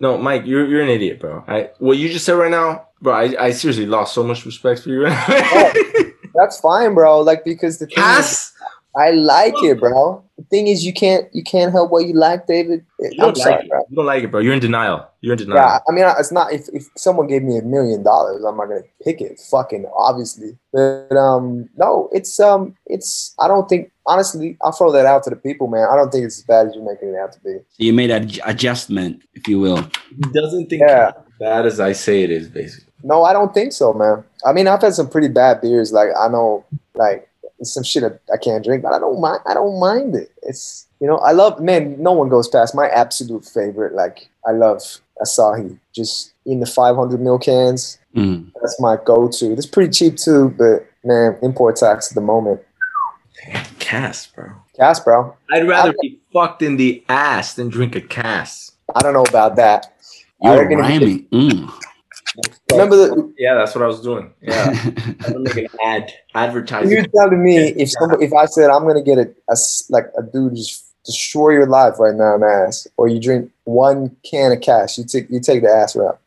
No, Mike, you're you're an idiot, bro. I what you just said right now, bro. I, I seriously lost so much respect for you. Right now. That's fine, bro. Like because the thing is, Cass, I like it, bro. The thing is, you can't you can't help what you like, David. you I'm don't sorry, like it. bro. You don't like it, bro. You're in denial. You're in denial. Yeah, I mean, it's not. If, if someone gave me a million dollars, I'm not gonna pick it. Fucking obviously, but um, no, it's um, it's. I don't think honestly. I'll throw that out to the people, man. I don't think it's as bad as you're making it out to be. you made an adjustment, if you will. He doesn't think Yeah. it's bad as I say it is, basically. No, I don't think so, man. I mean, I've had some pretty bad beers. Like I know, like some shit I, I can't drink, but I don't mind. I don't mind it. It's you know, I love. Man, no one goes past my absolute favorite. Like I love Asahi. Just in the 500 mil cans. Mm. That's my go-to. It's pretty cheap too, but man, import tax at the moment. Cass, bro. Cass, bro. I'd rather be fucked in the ass than drink a Cass. I don't know about that. You're reckon if- rhyming. Mm. Remember the Yeah, that's what I was doing. Yeah, I'm gonna make an ad, you advertising. were telling me if somebody, if I said I'm gonna get a, a s- like a dude just destroy your life right now in ass, or you drink one can of Cass, you take you take the ass route,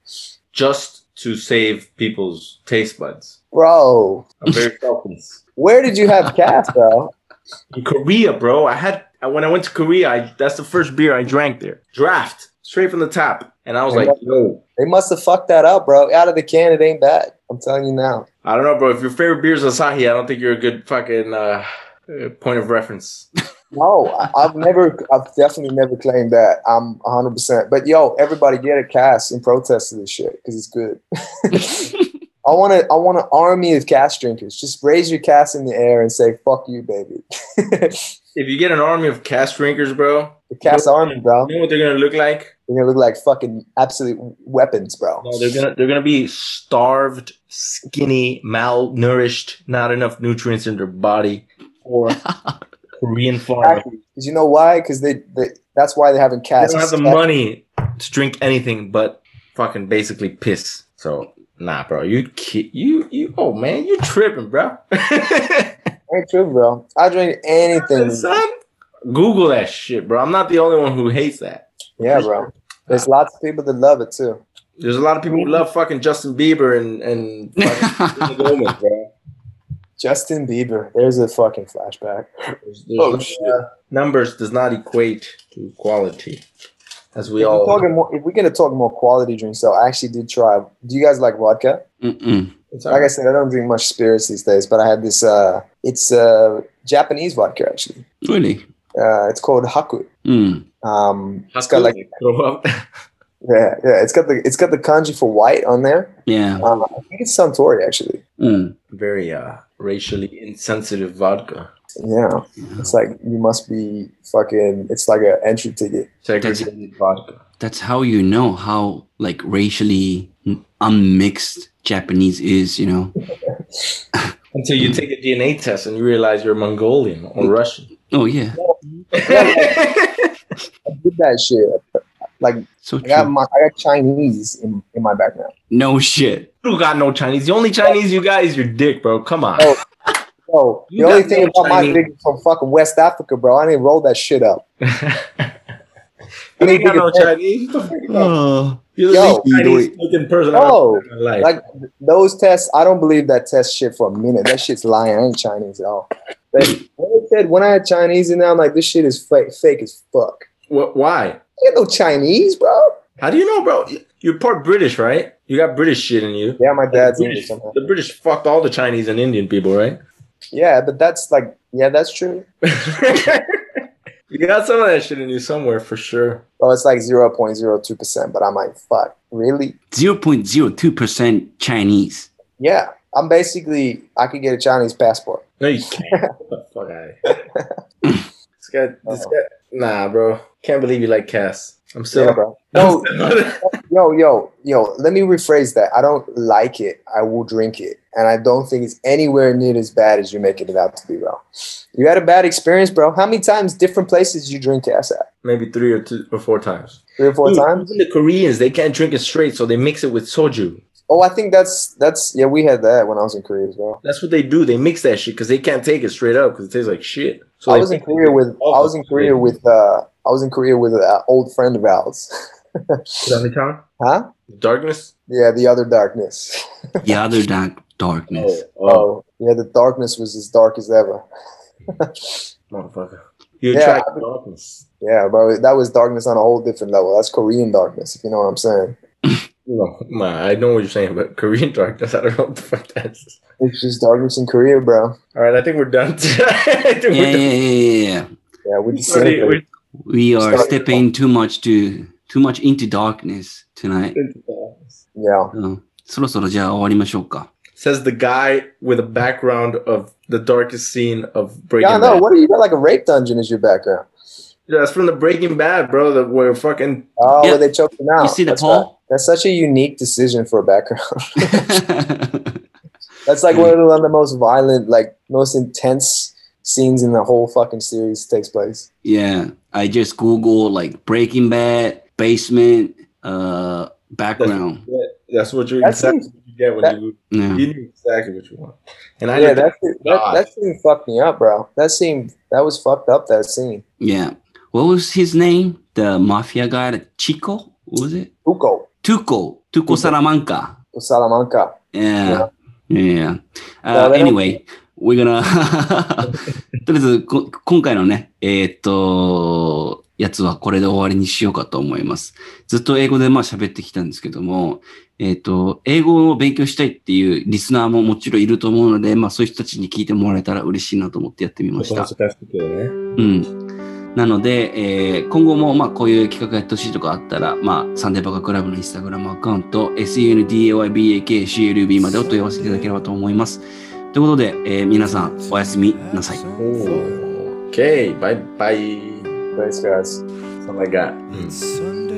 Just to save people's taste buds. bro. I'm very selfless. Where did you have Cass, bro? In Korea, bro, I had when I went to Korea, I, that's the first beer I drank there. Draft, straight from the top. And I was like, yo, They must have fucked that up, bro. Out of the can, it ain't bad. I'm telling you now. I don't know, bro. If your favorite beer is Asahi, I don't think you're a good fucking uh, uh, point of reference. No, I, I've never, I've definitely never claimed that. I'm 100. percent But yo, everybody get a Cass in protest to this shit because it's good. I want to, I want an army of Cass drinkers. Just raise your Cass in the air and say "fuck you, baby." If you get an army of Cass drinkers, bro, the Cass army, bro. you know what they're gonna look like? They're gonna look like fucking absolute weapons, bro. No, they're gonna they're gonna be starved, skinny, malnourished, not enough nutrients in their body, or Korean farmers. Because you know why? Because they, they, that's why they haven't They cast. don't have the money to drink anything but fucking basically piss. So nah, bro, you ki- you you oh man, you tripping, bro. Ain't true, bro. I drink anything. Son, Google that shit, bro. I'm not the only one who hates that. Yeah, bro. There's lots of people that love it too. There's a lot of people who love fucking Justin Bieber and and Gomez, bro. Justin Bieber. There's a fucking flashback. There's- there's Oh no- shit. numbers does not equate to quality, as we If we're, all. talking more, if we're gonna talk more quality drinks, though, I actually did try. Do you guys like vodka? Mm-mm. It's Like I said, I don't drink much spirits these days, but I had this. Uh, it's uh, Japanese vodka actually. Really? Uh, it's called Haku. Mm. Um, it's got like throw up. yeah, yeah. It's got the it's got the kanji for white on there. Yeah. Um, I think it's Suntory actually. Mm. Very uh, racially insensitive vodka. Yeah, it's like you must be fucking. It's like an entry ticket. Segregated vodka. That's how you know how like racially unmixed Japanese is, you know? Until you take a DNA test and you realize you're Mongolian or Russian. Oh yeah. I did that shit. Like So I got my I got Chinese in, in my background. No shit. You got no Chinese. The only Chinese you got is your dick, bro. Come on. Oh. Oh, You the only got thing no about my dick is from fucking West Africa, bro. I didn't roll that shit up. you ain't got no Chinese. What the fuck you got? Oh. Uh, You're the Yo. least Chinese looking person I've Oh, ever met in my life. Like those tests, I don't believe that test shit for a minute. That shit's lying. I ain't Chinese at all. But when I said when I had Chinese in there, I'm like, this shit is fake, fake as fuck. Wh- why? I ain't no Chinese, bro. How do you know, bro? You're part British, right? You got British shit in you. Yeah, my dad's the, English. British, somehow. the British fucked all the Chinese and Indian people, right? Yeah, but that's like, yeah, that's true. you got some of that shit in you somewhere for sure. Well, it's like 0.02%, but I'm like, fuck, really? 0.02% Chinese. Yeah, I'm basically, I could get a Chinese passport. No, you can't. Get the fuck out this guy, this guy, nah, bro. Can't believe you like Cass. I'm still. Yeah, bro. No, yo, yo, yo, let me rephrase that. I don't like it. I will drink it. And I don't think it's anywhere near as bad as you're making it out to be, bro. You had a bad experience, bro. How many times different places you drink ass at? Maybe three or two or four times. Three or four Dude, times? Even the Koreans, they can't drink it straight, so they mix it with soju. Oh, I think that's that's yeah. We had that when I was in Korea as well. That's what they do. They mix that shit because they can't take it straight up because it tastes like shit. So I was in Korea with I was in Oh, Korea with uh I was in Korea with an old friend of ours. Town? huh? Darkness. Yeah, the other darkness. The other dark darkness. Oh, yeah, the darkness was as dark as ever. motherfucker. You attract I- darkness. Yeah, bro, that was darkness on a whole different level. That's Korean darkness, if you know what I'm saying. No, man, I know what you're saying, but Korean darkness, I don't know what the fuck that is. It's just darkness in Korea, bro. All right, I think we're done. I think Yeah, we're yeah, done. yeah, yeah, yeah. Yeah, we just Sorry, said we're- We are Sorry. stepping too much to too much into darkness tonight. Yeah. うんそろそろじゃあ終わりましょうか。 Says the guy with a background of the darkest scene of Breaking Yeah, no, Bad. what do you got like a rape dungeon as your background? Yeah, that's from the Breaking Bad, bro. The where fucking Oh, Yeah. where they choked him out. You see the That's pole? right. That's such a unique decision for a background. That's like one of the, one of the most violent, like most intense scenes in the whole fucking series takes place. yeah, I just Google like Breaking Bad, basement, uh, background. that's what you That's exactly what you get when that- you Yeah. you knew exactly what you want. And I yeah, did that, that that scene fucked me up, bro. That scene that was fucked up. That scene. Yeah. What was his name? The mafia guy, Chico? What was it? Tuco, Tuco. Tuco Salamanca. Salamanca. Yeah. Yeah. Uh, anyway, we're gonna とりあえずこ今回のね、えーっと、やつはこれで終わりにしようかと思います。ずっと英語でまあ喋ってきたんですけども、えーっと、英語を勉強したいっていうリスナーももちろんいると思うので、まあそういう人たちに聞いてもらえたら嬉しいなと思ってやってみました。ね。うん。なので、えー今後もまあこういう企画やってほしいとかあったら、まあサンデーバカクラブのインスタグラムアカウント、sundaybakclub までお問い合わせいただければと思います。ということで、えー皆さんおやすみなさい。Okay, bye bye. Thanks, guys. Something like that.